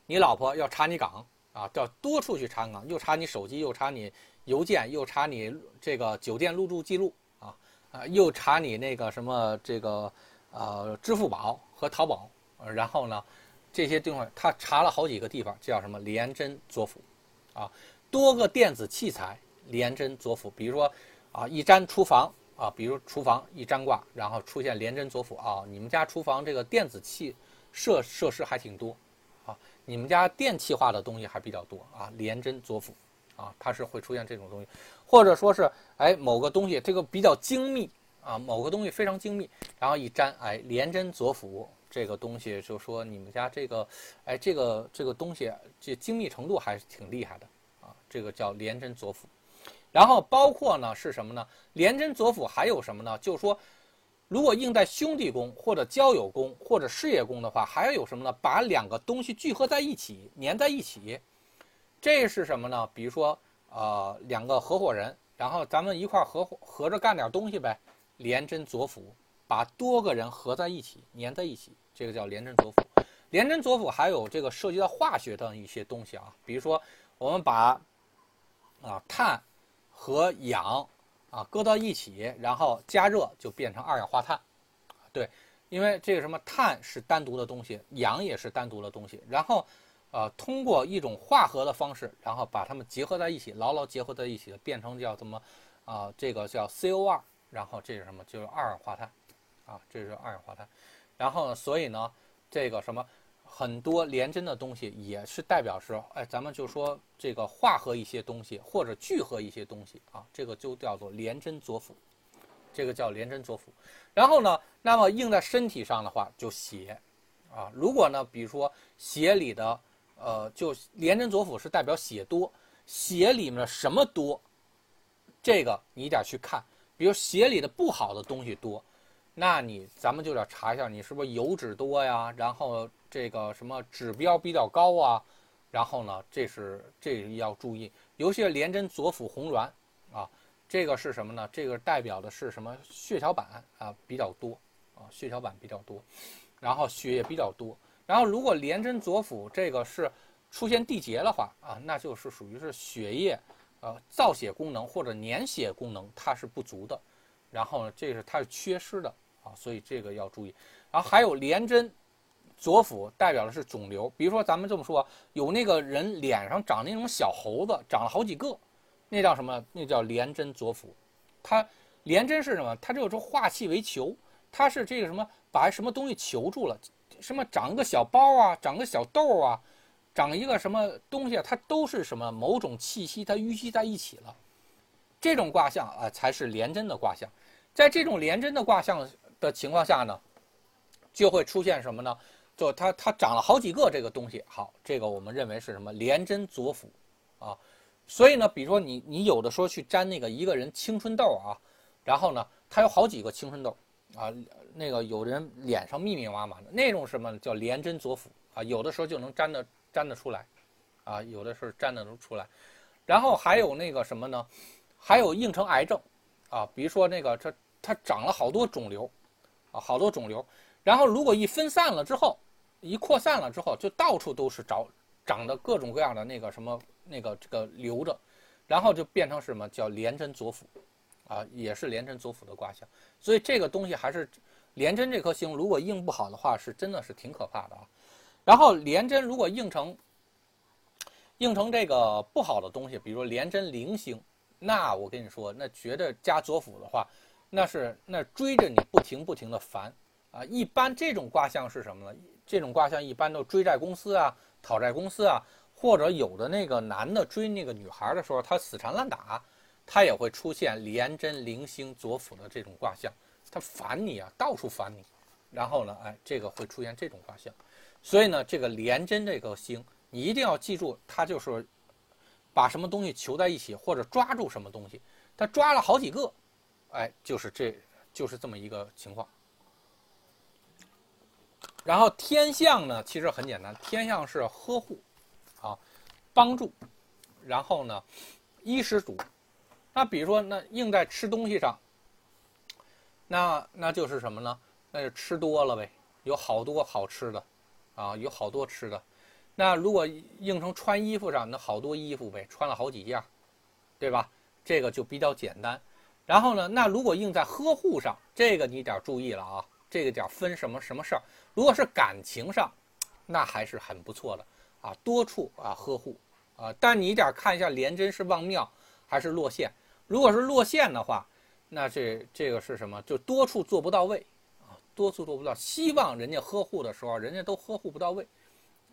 Speaker 1: 你老婆要查你岗，啊，要多处去查岗，又查你手机，又查你。邮件又查你这个酒店入住记录啊啊，又查你那个什么这个呃支付宝和淘宝，然后呢这些地方他查了好几个地方，叫什么连针左辅啊，多个电子器材连针左辅，比如说啊一粘厨房啊，比如厨房一粘挂，然后出现连针左辅啊，你们家厨房这个电子器设设施还挺多啊，你们家电气化的东西还比较多啊，连针左辅。啊，它是会出现这种东西，或者说是哎某个东西这个比较精密啊，某个东西非常精密，然后一粘哎连针左辅这个东西就说你们家这个哎这个这个东西这精密程度还是挺厉害的啊，这个叫连针左辅。然后包括呢是什么呢？连针左辅还有什么呢？就是说如果应在兄弟宫或者交友宫或者事业宫的话，还要有什么呢？把两个东西聚合在一起，粘在一起。这是什么呢？比如说，呃，两个合伙人，然后咱们一块合伙合着干点东西呗，连针左辅，把多个人合在一起，粘在一起，这个叫连针左辅。连针左辅还有这个涉及到化学的一些东西啊，比如说我们把啊碳和氧啊搁到一起，然后加热就变成二氧化碳，对，因为这个什么碳是单独的东西，氧也是单独的东西，然后。呃，通过一种化合的方式，然后把它们结合在一起，牢牢结合在一起，变成叫什么？啊，这个叫 CO2，然后这是什么？就是二氧化碳，啊，这是二氧化碳。然后，所以呢，这个什么，很多连针的东西也是代表是，哎，咱们就说这个化合一些东西或者聚合一些东西啊，这个就叫做连针左辅，这个叫连针左辅。然后呢，那么印在身体上的话就血，啊，如果呢，比如说血里的。呃，就连针左辅是代表血多，血里面什么多，这个你得去看。比如血里的不好的东西多，那你咱们就得查一下，你是不是油脂多呀？然后这个什么指标比较高啊？然后呢，这是这要注意。尤其是廉贞左辅红鸾啊，这个是什么呢？这个代表的是什么？血小板啊比较多啊，血小板比较多，然后血也比较多。然后，如果廉贞左辅这个是出现缔结的话啊，那就是属于是血液，呃，造血功能或者粘血功能它是不足的，然后呢，这是它是缺失的啊，所以这个要注意。然后还有廉贞左辅代表的是肿瘤，比如说咱们这么说，有那个人脸上长那种小猴子，长了好几个，那叫什么？那叫廉贞左辅。它廉贞是什么？它就是化气为球，它是这个什么把什么东西求住了。什么长个小包啊，长个小豆啊，长一个什么东西啊，它都是什么某种气息，它淤积在一起了。这种卦象啊，才是连针的卦象。在这种连针的卦象的情况下呢，就会出现什么呢？就它它长了好几个这个东西。好，这个我们认为是什么？连针左辅啊。所以呢，比如说你你有的时候去粘那个一个人青春痘啊，然后呢，他有好几个青春痘啊。那个有人脸上密密麻麻的那种什么叫连针左辅啊？有的时候就能粘的粘得出来，啊，有的时候粘的能出来。然后还有那个什么呢？还有硬成癌症，啊，比如说那个它它长了好多肿瘤，啊，好多肿瘤。然后如果一分散了之后，一扩散了之后，就到处都是长长的各种各样的那个什么那个这个瘤着，然后就变成什么叫连针左辅，啊，也是连针左辅的卦象。所以这个东西还是。廉贞这颗星如果应不好的话，是真的是挺可怕的啊。然后廉贞如果应成应成这个不好的东西，比如说廉贞零星，那我跟你说，那绝对加左辅的话，那是那追着你不停不停的烦啊。一般这种卦象是什么呢？这种卦象一般都追债公司啊、讨债公司啊，或者有的那个男的追那个女孩的时候，他死缠烂打，他也会出现廉贞零星左辅的这种卦象。他烦你啊，到处烦你，然后呢，哎，这个会出现这种卦象，所以呢，这个廉贞这个星你一定要记住，他就是把什么东西求在一起，或者抓住什么东西，他抓了好几个，哎，就是这就是这么一个情况。然后天象呢，其实很简单，天象是呵护，啊，帮助，然后呢，衣食足。那比如说，那用在吃东西上，那那就是什么呢？那就吃多了呗，有好多好吃的，啊，有好多吃的。那如果应成穿衣服上，那好多衣服呗，穿了好几件，对吧？这个就比较简单。然后呢，那如果用在呵护上，这个你得注意了啊，这个点分什么什么事儿。如果是感情上，那还是很不错的啊，多处啊呵护啊。但你得看一下廉贞是旺庙还是落陷。如果是落陷的话，那这这个是什么？就多处做不到位啊，多处做不到。希望人家呵护的时候，人家都呵护不到位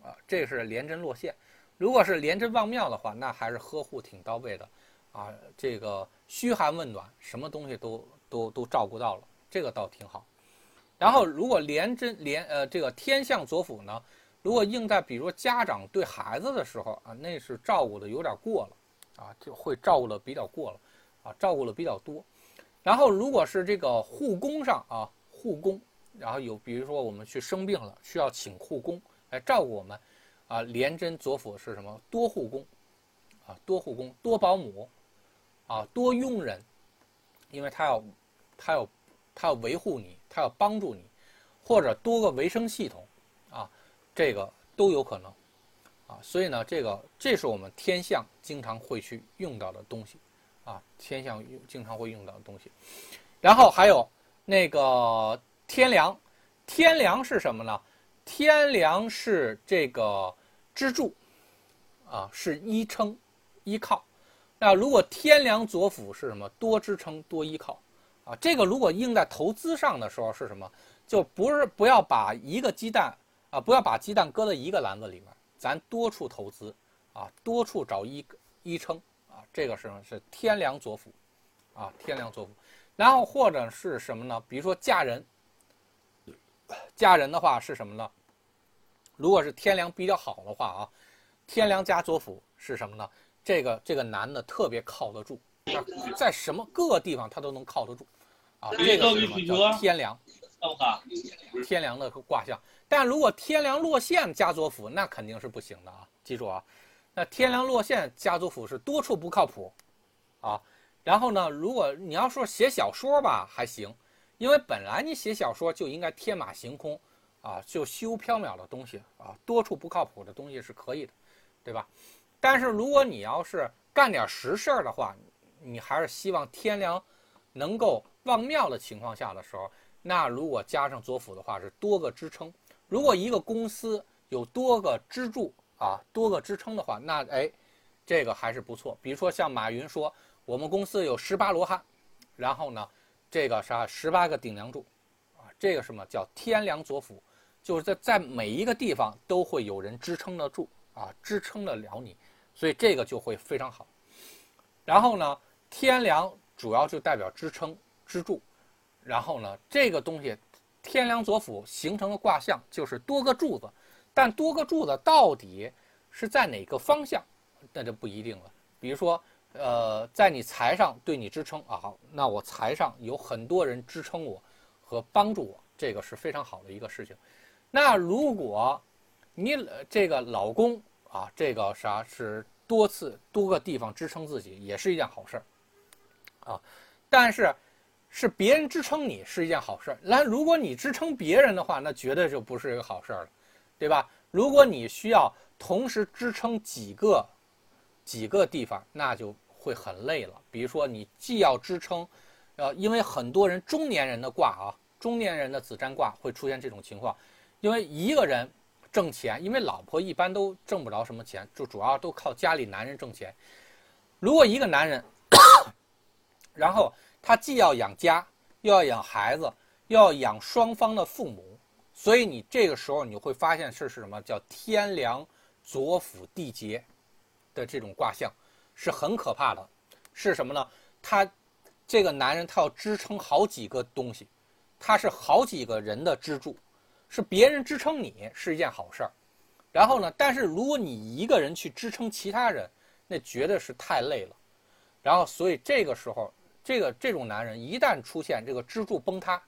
Speaker 1: 啊，这是廉贞落陷。如果是廉贞旺庙的话，那还是呵护挺到位的啊。这个嘘寒问暖，什么东西都都都照顾到了，这个倒挺好。然后如果廉贞廉呃这个天相左辅呢，如果应在比如说家长对孩子的时候啊，那是照顾的有点过了啊，就会照顾的比较过了。啊，照顾的比较多，然后如果是这个护工上啊，护工，然后有比如说我们去生病了，需要请护工来照顾我们，啊，廉贞左辅是什么？多护工，啊，多护工，多保姆，啊，多佣人，因为他要，他要，他要维护你，他要帮助你，或者多个维生系统，啊，这个都有可能，啊，所以呢，这个这是我们天象经常会去用到的东西。啊，天象经常会用到的东西，然后还有那个天梁，天梁是什么呢？天梁是这个支柱，啊，是依撑、依靠。那如果天梁左辅是什么？多支撑、多依靠。啊，这个如果用在投资上的时候是什么？就不是不要把一个鸡蛋啊，不要把鸡蛋搁在一个篮子里面，咱多处投资，啊，多处找依依撑。啊这个是是天梁左辅，啊，天梁左辅，然后或者是什么呢？比如说嫁人，嫁人的话是什么呢？如果是天梁比较好的话啊，天梁加左辅是什么呢？这个这个男的特别靠得住，在什么各个地方他都能靠得住，啊，这个是什么叫天梁？天梁的卦象。但如果天梁落陷家族府，那肯定是不行的啊，记住啊。那天梁落陷，家族府是多处不靠谱，啊，然后呢，如果你要说写小说吧，还行，因为本来你写小说就应该天马行空，啊，就虚无缥缈的东西啊，多处不靠谱的东西是可以的，对吧？但是如果你要是干点实事儿的话，你还是希望天梁能够旺庙的情况下的时候，那如果加上左辅的话，是多个支撑。如果一个公司有多个支柱。啊，多个支撑的话，那哎，这个还是不错。比如说像马云说，我们公司有十八罗汉，然后呢，这个啥十八个顶梁柱，啊，这个什么叫天梁左辅，就是在在每一个地方都会有人支撑得住啊，支撑得了你，所以这个就会非常好。然后呢，天梁主要就代表支撑支柱，然后呢，这个东西天梁左辅形成的卦象就是多个柱子。但多个柱子到底是在哪个方向，那就不一定了。比如说，呃，在你财上对你支撑啊，好，那我财上有很多人支撑我和帮助我，这个是非常好的一个事情。那如果你这个老公啊，这个啥是多次多个地方支撑自己，也是一件好事儿啊。但是是别人支撑你是一件好事儿，那如果你支撑别人的话，那绝对就不是一个好事儿了。对吧？如果你需要同时支撑几个几个地方，那就会很累了。比如说，你既要支撑，呃，因为很多人中年人的卦啊，中年人的子占卦会出现这种情况，因为一个人挣钱，因为老婆一般都挣不着什么钱，就主要都靠家里男人挣钱。如果一个男人，然后他既要养家，又要养孩子，又要养双方的父母。所以你这个时候你会发现是是什么叫天梁左辅地劫的这种卦象，是很可怕的。是什么呢？他这个男人他要支撑好几个东西，他是好几个人的支柱，是别人支撑你是一件好事儿，然后呢，但是如果你一个人去支撑其他人，那绝对是太累了。然后，所以这个时候，这个这种男人一旦出现这个支柱崩塌，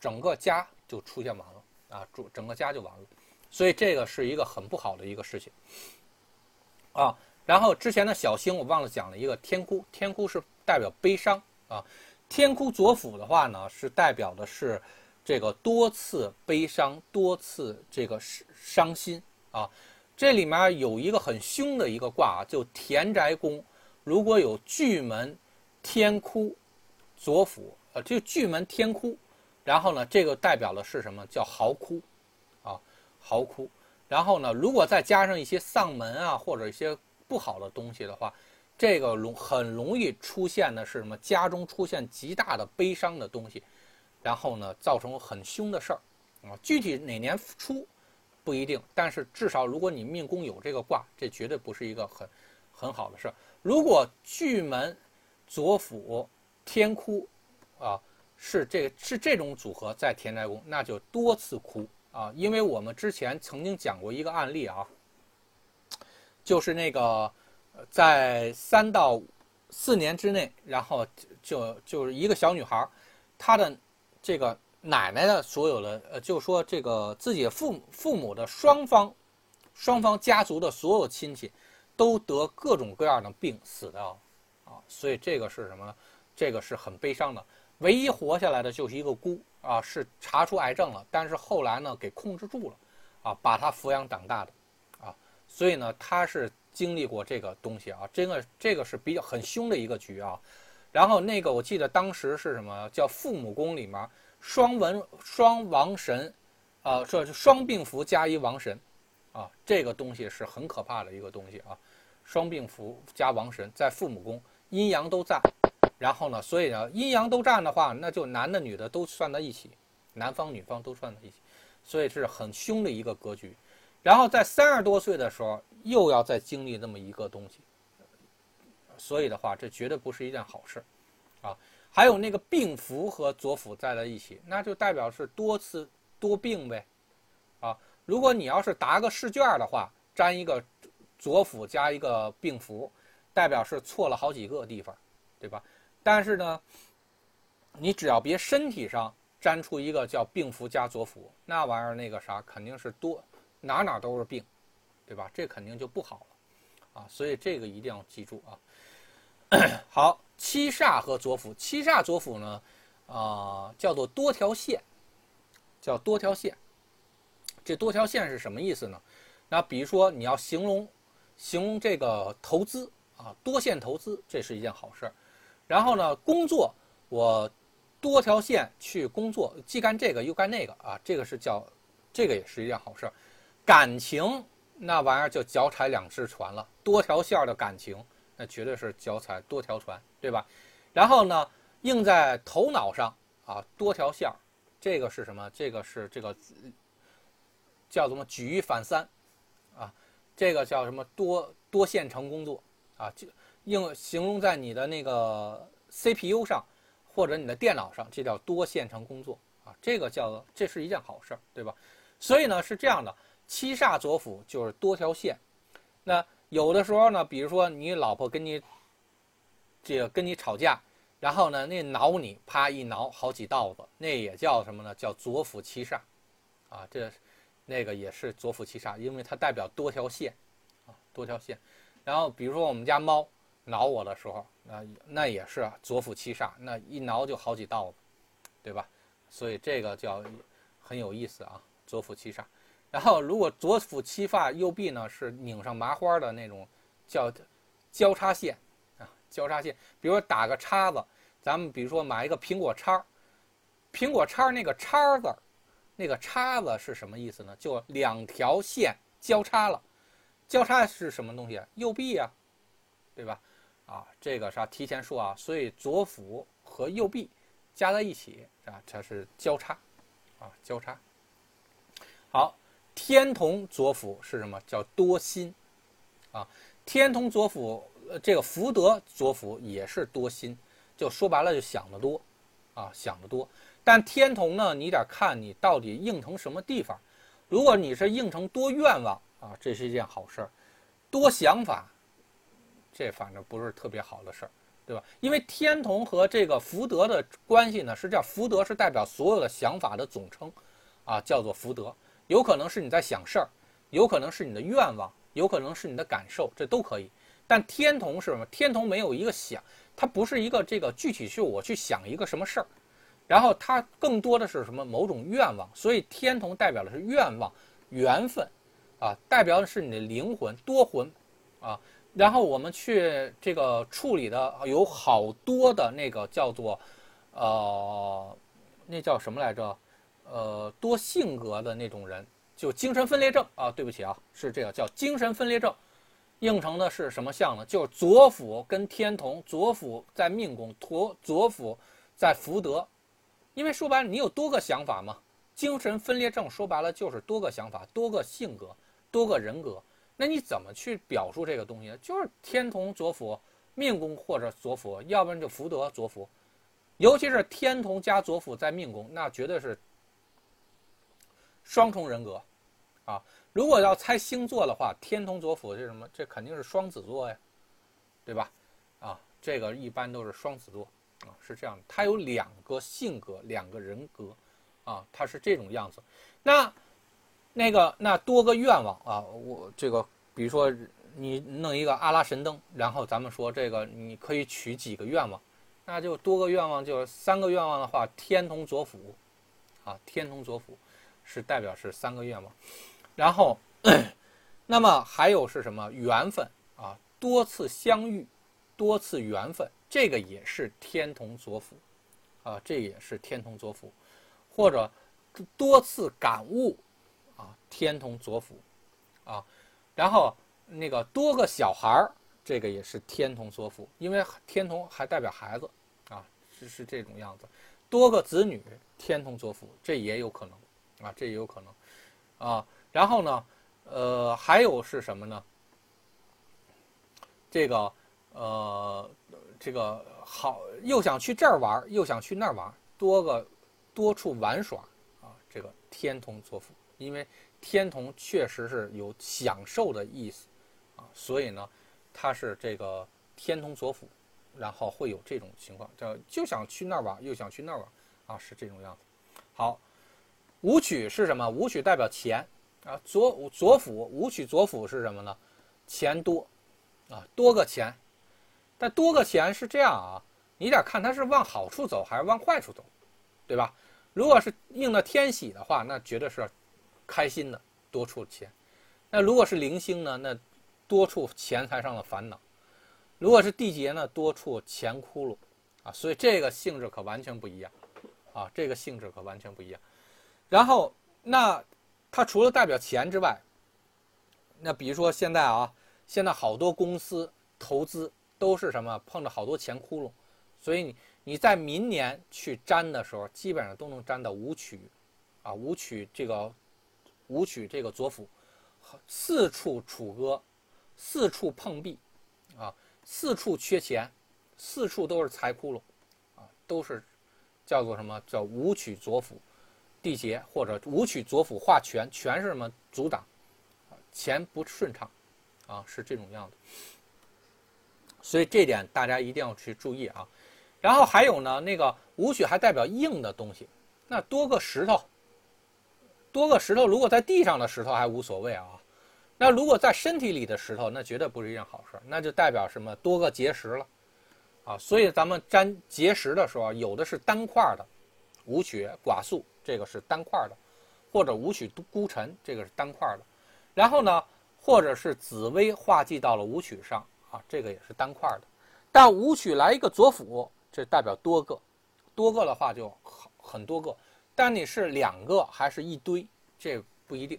Speaker 1: 整个家就出现完了啊，主整个家就完了。所以这个是一个很不好的一个事情啊。然后之前的小星我忘了讲了一个天哭，天哭是代表悲伤啊。天哭左辅的话呢，是代表的是这个多次悲伤、多次这个伤伤心啊。这里面有一个很凶的一个卦啊，就田宅宫，如果有巨门天哭左辅，呃，就巨门天哭，然后呢，这个代表的是什么？叫嚎哭啊，嚎哭。然后呢，如果再加上一些丧门啊，或者一些不好的东西的话。这个容很容易出现的是什么？家中出现极大的悲伤的东西，然后呢，造成很凶的事儿啊。具体哪年出不一定，但是至少如果你命宫有这个卦，这绝对不是一个很很好的事儿。如果巨门左辅天哭啊，是这是这种组合在田宅宫，那就多次哭啊。因为我们之前曾经讲过一个案例啊，就是那个。在三到四年之内，然后就就是一个小女孩，她的这个奶奶的所有的呃，就说这个自己父母父母的双方，双方家族的所有亲戚，都得各种各样的病死掉，啊，所以这个是什么呢？这个是很悲伤的。唯一活下来的就是一个姑啊，是查出癌症了，但是后来呢给控制住了，啊，把她抚养长大的，啊，所以呢她是。经历过这个东西啊，这个这个是比较很凶的一个局啊。然后那个我记得当时是什么叫父母宫里面双文双王神，啊，说是双病符加一王神，啊，这个东西是很可怕的一个东西啊。双病符加王神在父母宫，阴阳都占。然后呢，所以呢，阴阳都占的话，那就男的女的都算在一起，男方女方都算在一起，所以是很凶的一个格局。然后在三十多岁的时候。又要再经历那么一个东西，所以的话，这绝对不是一件好事，啊，还有那个病符和左辅在在一起，那就代表是多次多病呗，啊，如果你要是答个试卷的话，粘一个左辅加一个病符，代表是错了好几个地方，对吧？但是呢，你只要别身体上粘出一个叫病符加左辅，那玩意儿那个啥肯定是多哪哪都是病。对吧？这肯定就不好了，啊，所以这个一定要记住啊。好，七煞和左辅，七煞左辅呢，啊，叫做多条线，叫多条线。这多条线是什么意思呢？那比如说你要形容形容这个投资啊，多线投资，这是一件好事儿。然后呢，工作我多条线去工作，既干这个又干那个啊，这个是叫这个也是一件好事儿。感情。那玩意儿就脚踩两只船了，多条线儿的感情，那绝对是脚踩多条船，对吧？然后呢，印在头脑上啊，多条线儿，这个是什么？这个是这个叫什么？举一反三，啊，这个叫什么？多多线程工作啊，就应形容在你的那个 CPU 上或者你的电脑上，这叫多线程工作啊，这个叫这是一件好事儿，对吧？所以呢，是这样的。七煞左辅就是多条线，那有的时候呢，比如说你老婆跟你这个跟你吵架，然后呢，那挠你，啪一挠好几道子，那也叫什么呢？叫左辅七煞，啊，这那个也是左辅七煞，因为它代表多条线，啊，多条线。然后比如说我们家猫挠我的时候，那那也是左辅七煞，那一挠就好几道子，对吧？所以这个叫很有意思啊，左辅七煞。然后，如果左辅七发，右臂呢是拧上麻花的那种，叫交叉线啊，交叉线。比如说打个叉子，咱们比如说买一个苹果叉，苹果叉那个叉字，那个叉子是什么意思呢？就两条线交叉了，交叉是什么东西？右臂啊，对吧？啊，这个啥提前说啊，所以左辅和右臂加在一起啊，它是交叉啊，交叉。好。天同左辅是什么？叫多心，啊，天同左辅，呃，这个福德左辅也是多心，就说白了就想得多，啊，想得多。但天同呢，你得看你到底应成什么地方。如果你是应成多愿望啊，这是一件好事儿。多想法，这反正不是特别好的事儿，对吧？因为天同和这个福德的关系呢，是这样，福德是代表所有的想法的总称，啊，叫做福德。有可能是你在想事儿，有可能是你的愿望，有可能是你的感受，这都可以。但天同是什么？天同没有一个想，它不是一个这个具体是我去想一个什么事儿，然后它更多的是什么某种愿望。所以天同代表的是愿望、缘分，啊，代表的是你的灵魂、多魂，啊。然后我们去这个处理的有好多的那个叫做，呃，那叫什么来着？呃，多性格的那种人，就精神分裂症啊。对不起啊，是这个叫精神分裂症。应成的是什么相呢？就是左辅跟天同，左辅在命宫，左左辅在福德。因为说白了，你有多个想法嘛。精神分裂症说白了就是多个想法、多个性格、多个人格。那你怎么去表述这个东西？就是天同左辅命宫或者左辅，要不然就福德左辅。尤其是天同加左辅在命宫，那绝对是双重人格啊。如果要猜星座的话，天同左辅是什么？这肯定是双子座呀，对吧？啊，这个一般都是双子座啊，是这样的。他有两个性格，两个人格，啊，他是这种样子。那那个那多个愿望啊，我这个比如说你弄一个阿拉神灯，然后咱们说这个你可以取几个愿望，那就多个愿望，就是三个愿望的话，天同左辅，啊，天同左辅是代表是三个愿望。然后，那么还有是什么？缘分啊？多次相遇，多次缘分，这个也是天同左辅，啊，这也是天同左辅，或者多次感悟，啊，天同左辅，啊，然后那个多个小孩儿，这个也是天同左辅，因为天同还代表孩子，啊，是是这种样子，多个子女，天同左辅，这也有可能，啊，这也有可能，啊。然后呢，呃，还有是什么呢？这个，呃，这个好，又想去这儿玩，又想去那儿玩，多个多处玩耍啊。这个天同作福，因为天同确实是有享受的意思啊，所以呢，它是这个天同左辅，然后会有这种情况，叫就想去那儿玩，又想去那儿玩啊，是这种样子。好，武曲是什么？武曲代表钱。啊，左左辅武曲左辅是什么呢？钱多，啊，多个钱，但多个钱是这样啊，你得看它是往好处走还是往坏处走，对吧？如果是应了天喜的话，那绝对是开心的，多处钱。那如果是零星呢？那多处钱财上的烦恼。如果是地劫呢？多处钱窟窿，啊，所以这个性质可完全不一样，啊，这个性质可完全不一样。然后那。它除了代表钱之外，那比如说现在啊，现在好多公司投资都是什么碰着好多钱窟窿，所以你你在明年去粘的时候，基本上都能粘到五曲，啊五曲这个五曲这个左辅，四处楚歌，四处碰壁，啊四处缺钱，四处都是财窟窿，啊都是叫做什么叫五曲左辅。地劫或者武曲左辅化权，权是什么？阻挡，钱不顺畅，啊，是这种样子。所以这点大家一定要去注意啊。然后还有呢，那个武曲还代表硬的东西，那多个石头，多个石头，如果在地上的石头还无所谓啊。那如果在身体里的石头，那绝对不是一件好事，那就代表什么？多个结石了，啊。所以咱们粘结石的时候，有的是单块的，武曲寡素。这个是单块的，或者武曲孤臣，这个是单块的，然后呢，或者是紫薇化忌到了武曲上啊，这个也是单块的。但武曲来一个左辅，这代表多个，多个的话就很很多个。但你是两个还是一堆，这不一定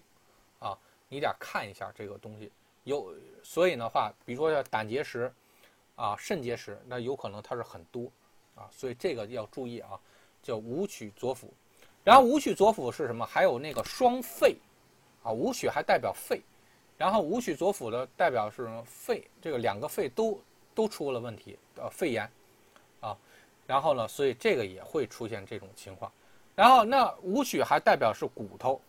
Speaker 1: 啊，你得看一下这个东西。有所以的话，比如说像胆结石啊、肾结石，那有可能它是很多啊，所以这个要注意啊，叫武曲左辅。然后武曲左辅是什么？还有那个双肺，啊，武曲还代表肺，然后武曲左辅的代表是什么？肺，这个两个肺都都出了问题，呃，肺炎，啊，然后呢，所以这个也会出现这种情况。然后那武曲还代表是骨头，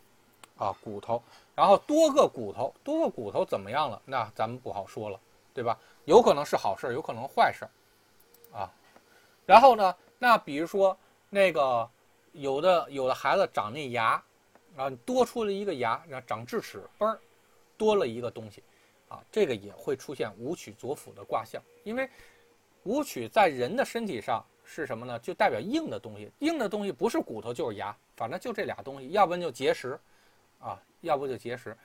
Speaker 1: 啊，骨头。然后多个骨头，多个骨头怎么样了？那咱们不好说了，对吧？有可能是好事，有可能坏事，啊。然后呢，那比如说那个有的有的孩子长那牙，啊，多出了一个牙，然后长智齿，嘣儿，多了一个东西，啊，这个也会出现武曲左辅的卦象，因为武曲在人的身体上是什么呢？就代表硬的东西，硬的东西不是骨头就是牙，反正就这俩东西，要不然就结石，啊，要不就结石，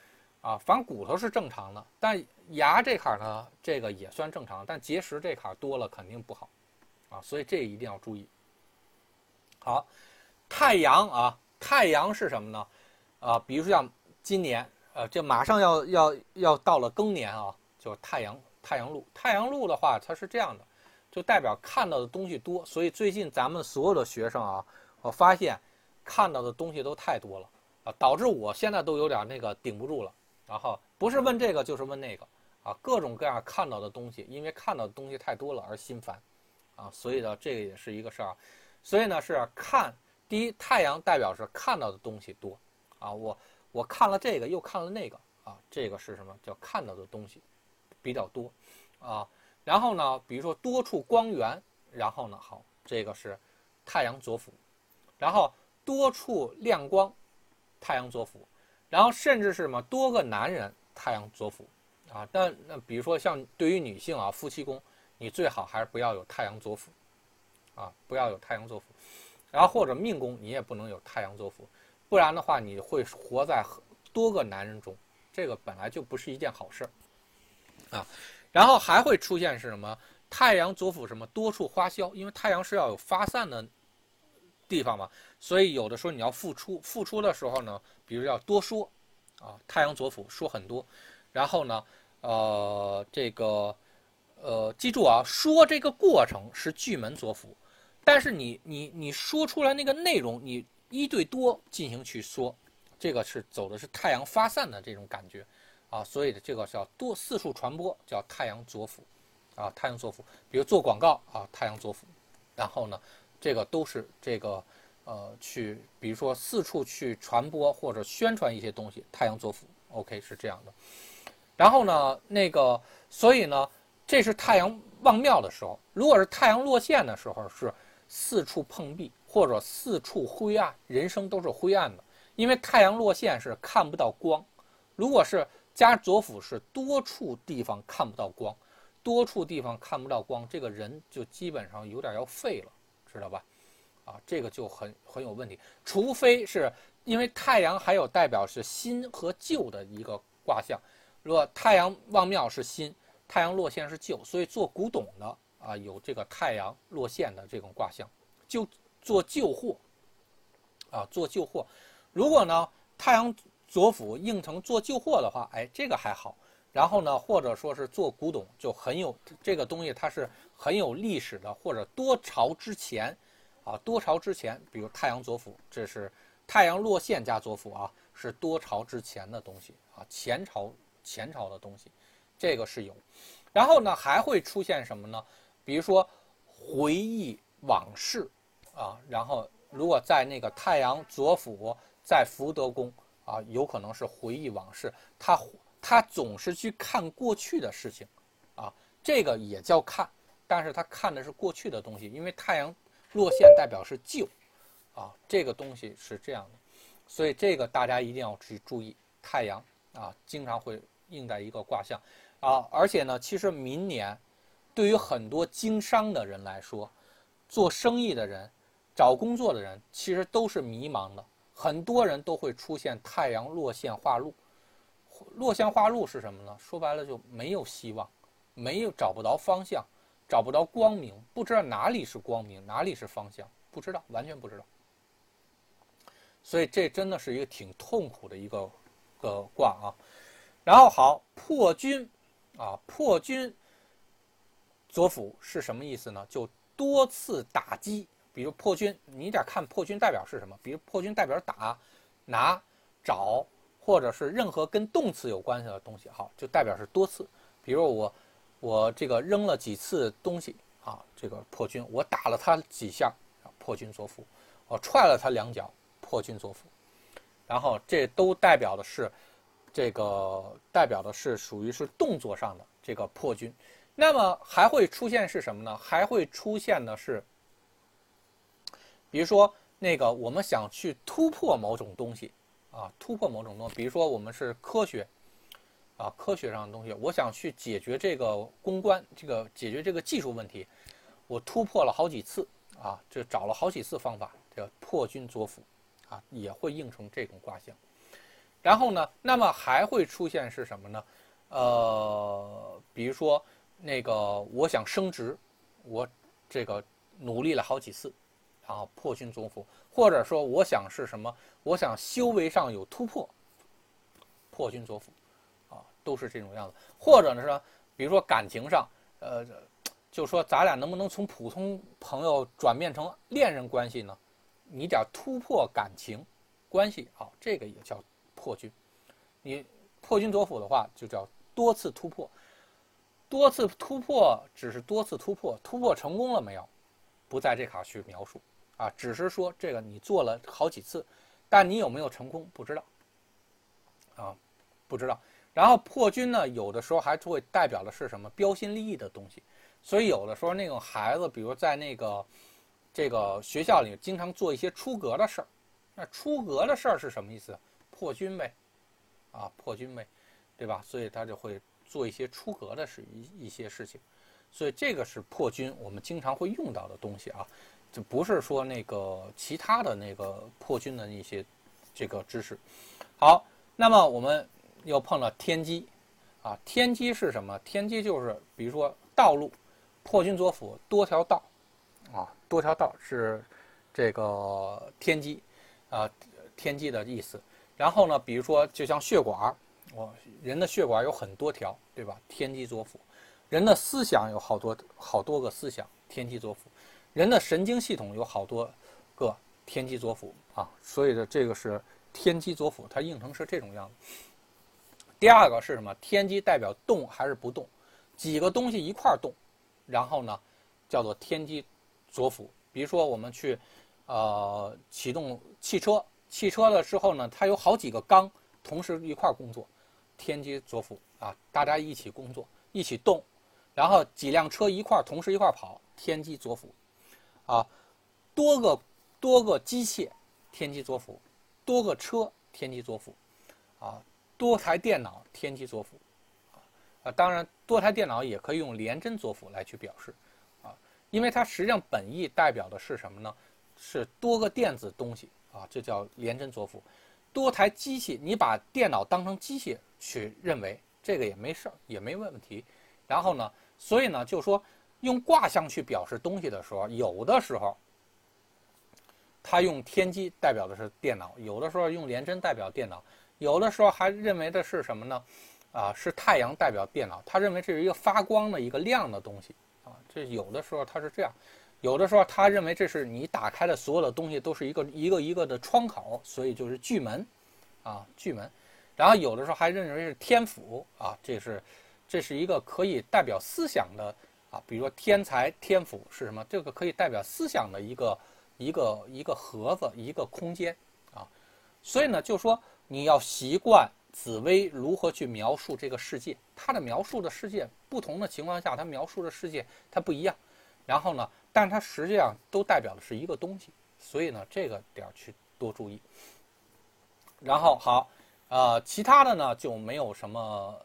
Speaker 1: 啊，反正骨头是正常的，但牙这坎儿呢，这个也算正常，但结石这坎儿多了肯定不好。啊，所以这一定要注意。好，太阳啊，太阳是什么呢？啊，比如说像今年，呃，这马上要要要到了庚年啊，就是太阳太阳路。太阳路的话，它是这样的，就代表看到的东西多。所以最近咱们所有的学生啊，我发现看到的东西都太多了啊，导致我现在都有点那个顶不住了。然后不是问这个就是问那个啊，各种各样看到的东西，因为看到的东西太多了而心烦。啊，所以呢，这个也是一个事儿，所以呢是看第一，太阳代表是看到的东西多，啊，我我看了这个又看了那个，啊，这个是什么叫看到的东西比较多，啊，然后呢，比如说多处光源，然后呢，好，这个是太阳左辅，然后多处亮光，太阳左辅，然后甚至是什么多个男人，太阳左辅，啊，但那比如说像对于女性啊，夫妻宫。你最好还是不要有太阳左辅，啊，不要有太阳左辅，然后或者命宫你也不能有太阳左辅，不然的话你会活在多个男人中，这个本来就不是一件好事儿，啊，然后还会出现是什么？太阳左辅什么多处花销，因为太阳是要有发散的地方嘛，所以有的时候你要付出，付出的时候呢，比如要多说，啊，太阳左辅说很多，然后呢，呃，这个。呃，记住啊，说这个过程是巨门左辅，但是你你你说出来那个内容，你一对多进行去说，这个是走的是太阳发散的这种感觉，啊，所以这个叫多四处传播，叫太阳左辅，啊，太阳左辅，比如做广告啊，太阳左辅，然后呢，这个都是这个呃去，比如说四处去传播或者宣传一些东西，太阳左辅，OK 是这样的，然后呢，那个所以呢。这是太阳望庙的时候，如果是太阳落线的时候，是四处碰壁或者四处灰暗，人生都是灰暗的，因为太阳落线是看不到光。如果是加左辅，是多处地方看不到光，多处地方看不到光，这个人就基本上有点要废了，知道吧？啊，这个就很很有问题。除非是因为太阳还有代表是新和旧的一个卦象，如果太阳望庙是新。太阳落线是旧，所以做古董的啊有这个太阳落线的这种卦象，就做旧货啊做旧货。如果呢太阳左辅应成做旧货的话，哎这个还好。然后呢或者说是做古董就很有这个东西，它是很有历史的，或者多朝之前啊多朝之前，比如太阳左辅，这是太阳落线加左辅啊，是多朝之前的东西啊前朝前朝的东西。这个是有，然后呢还会出现什么呢？比如说回忆往事啊，然后如果在那个太阳左辅在福德宫啊，有可能是回忆往事。他他总是去看过去的事情啊，这个也叫看，但是他看的是过去的东西，因为太阳落线代表是旧啊，这个东西是这样的，所以这个大家一定要去注意。太阳啊，经常会应在一个卦象。啊，而且呢，其实明年，对于很多经商的人来说，做生意的人、找工作的人，其实都是迷茫的。很多人都会出现太阳落线化禄，落线化禄是什么呢？说白了就没有希望，没有找不到方向，找不到光明，不知道哪里是光明，哪里是方向，不知道，完全不知道。所以这真的是一个挺痛苦的一个个卦啊。然后好破军。啊，破军左辅是什么意思呢？就多次打击，比如破军，你得看破军代表是什么。比如破军代表打、拿、找，或者是任何跟动词有关系的东西，好，就代表是多次。比如我，我这个扔了几次东西啊，这个破军，我打了他几下，破军左辅，我踹了他两脚，破军左辅，然后这都代表的是这个代表的是属于是动作上的这个破军。那么还会出现是什么呢？还会出现的是，比如说那个我们想去突破某种东西啊，突破某种东西，比如说我们是科学啊，科学上的东西，我想去解决这个公关，这个解决这个技术问题，我突破了好几次啊，就找了好几次方法，叫破军作辅啊，也会应成这种卦象。然后呢，那么还会出现是什么呢？呃，比如说。那个，我想升职，我这个努力了好几次，然后破军左辅，或者说我想是什么，我想修为上有突破，破军左辅，啊，都是这种样子。或者呢是，比如说感情上，呃，就说咱俩能不能从普通朋友转变成恋人关系呢？你得突破感情关系，啊，这个也叫破军。你破军左辅的话，就叫多次突破。多次突破只是多次突破，突破成功了没有？不在这卡去描述啊，只是说这个你做了好几次，但你有没有成功不知道啊，不知道。然后破军呢，有的时候还会代表的是什么标新立异的东西，所以有的时候那种孩子，比如在那个这个学校里经常做一些出格的事儿，那出格的事儿是什么意思？破军呗，啊，破军呗，对吧？所以他就会。做一些出格的是一一些事情，所以这个是破军我们经常会用到的东西啊，就不是说那个其他的那个破军的那些这个知识。好，那么我们又碰了天机啊，天机是什么？天机就是比如说道路，破军左辅多条道啊，多条道是这个天机啊，天机的意思。然后呢，比如说就像血管。我人的血管有很多条，对吧？天机左辅，人的思想有好多好多个思想，天机左辅，人的神经系统有好多个天机左辅啊。所以呢，这个是天机左辅，它应成是这种样子。第二个是什么？天机代表动还是不动？几个东西一块动，然后呢，叫做天机左辅。比如说我们去呃启动汽车，汽车了之后呢，它有好几个缸同时一块工作。天机左辅啊，大家一起工作，一起动，然后几辆车一块儿同时一块儿跑，天机左辅，啊，多个多个机械，天机左辅，多个车，天机左辅，啊，多台电脑，天机左辅，啊，当然多台电脑也可以用连针左辅来去表示，啊，因为它实际上本意代表的是什么呢？是多个电子东西啊，这叫连针左辅。多台机器，你把电脑当成机械去认为，这个也没事儿，也没问题。然后呢，所以呢，就说用卦象去表示东西的时候，有的时候他用天机代表的是电脑，有的时候用廉贞代表电脑，有的时候还认为的是什么呢？啊，是太阳代表电脑，他认为这是一个发光的一个亮的东西啊。这有的时候他是这样。有的时候，他认为这是你打开的所有的东西都是一个一个一个的窗口，所以就是巨门，啊巨门。然后有的时候还认为是天府啊，这是这是一个可以代表思想的啊，比如说天才天府是什么？这个可以代表思想的一个一个一个盒子一个空间啊。所以呢，就说你要习惯紫薇如何去描述这个世界，它的描述的世界不同的情况下，它描述的世界它不一样。然后呢？但是它实际上都代表的是一个东西，所以呢，这个点儿去多注意。然后好，呃，其他的呢就没有什么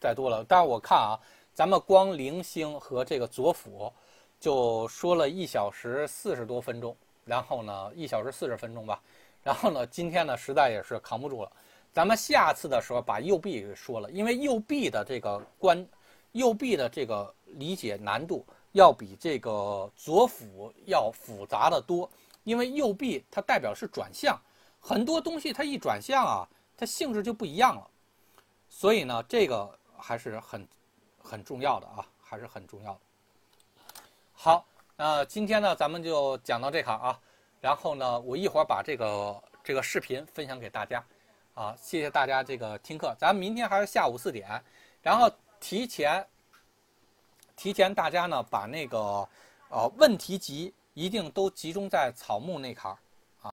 Speaker 1: 再多了。但是我看啊，咱们光零星和这个左辅就说了一小时四十多分钟，然后呢，一小时四十分钟吧。然后呢，今天呢实在也是扛不住了，咱们下次的时候把右臂给说了，因为右臂的这个关，右臂的这个理解难度。要比这个左辅要复杂的多，因为右臂它代表是转向，很多东西它一转向啊，它性质就不一样了，所以呢，这个还是很很重要的啊，还是很重要的。好，那今天呢，咱们就讲到这卡啊，然后呢，我一会儿把这个这个视频分享给大家，啊，谢谢大家这个听课，咱们明天还是下午四点，然后提前。提前大家呢把那个，呃问题集一定都集中在草木那坎儿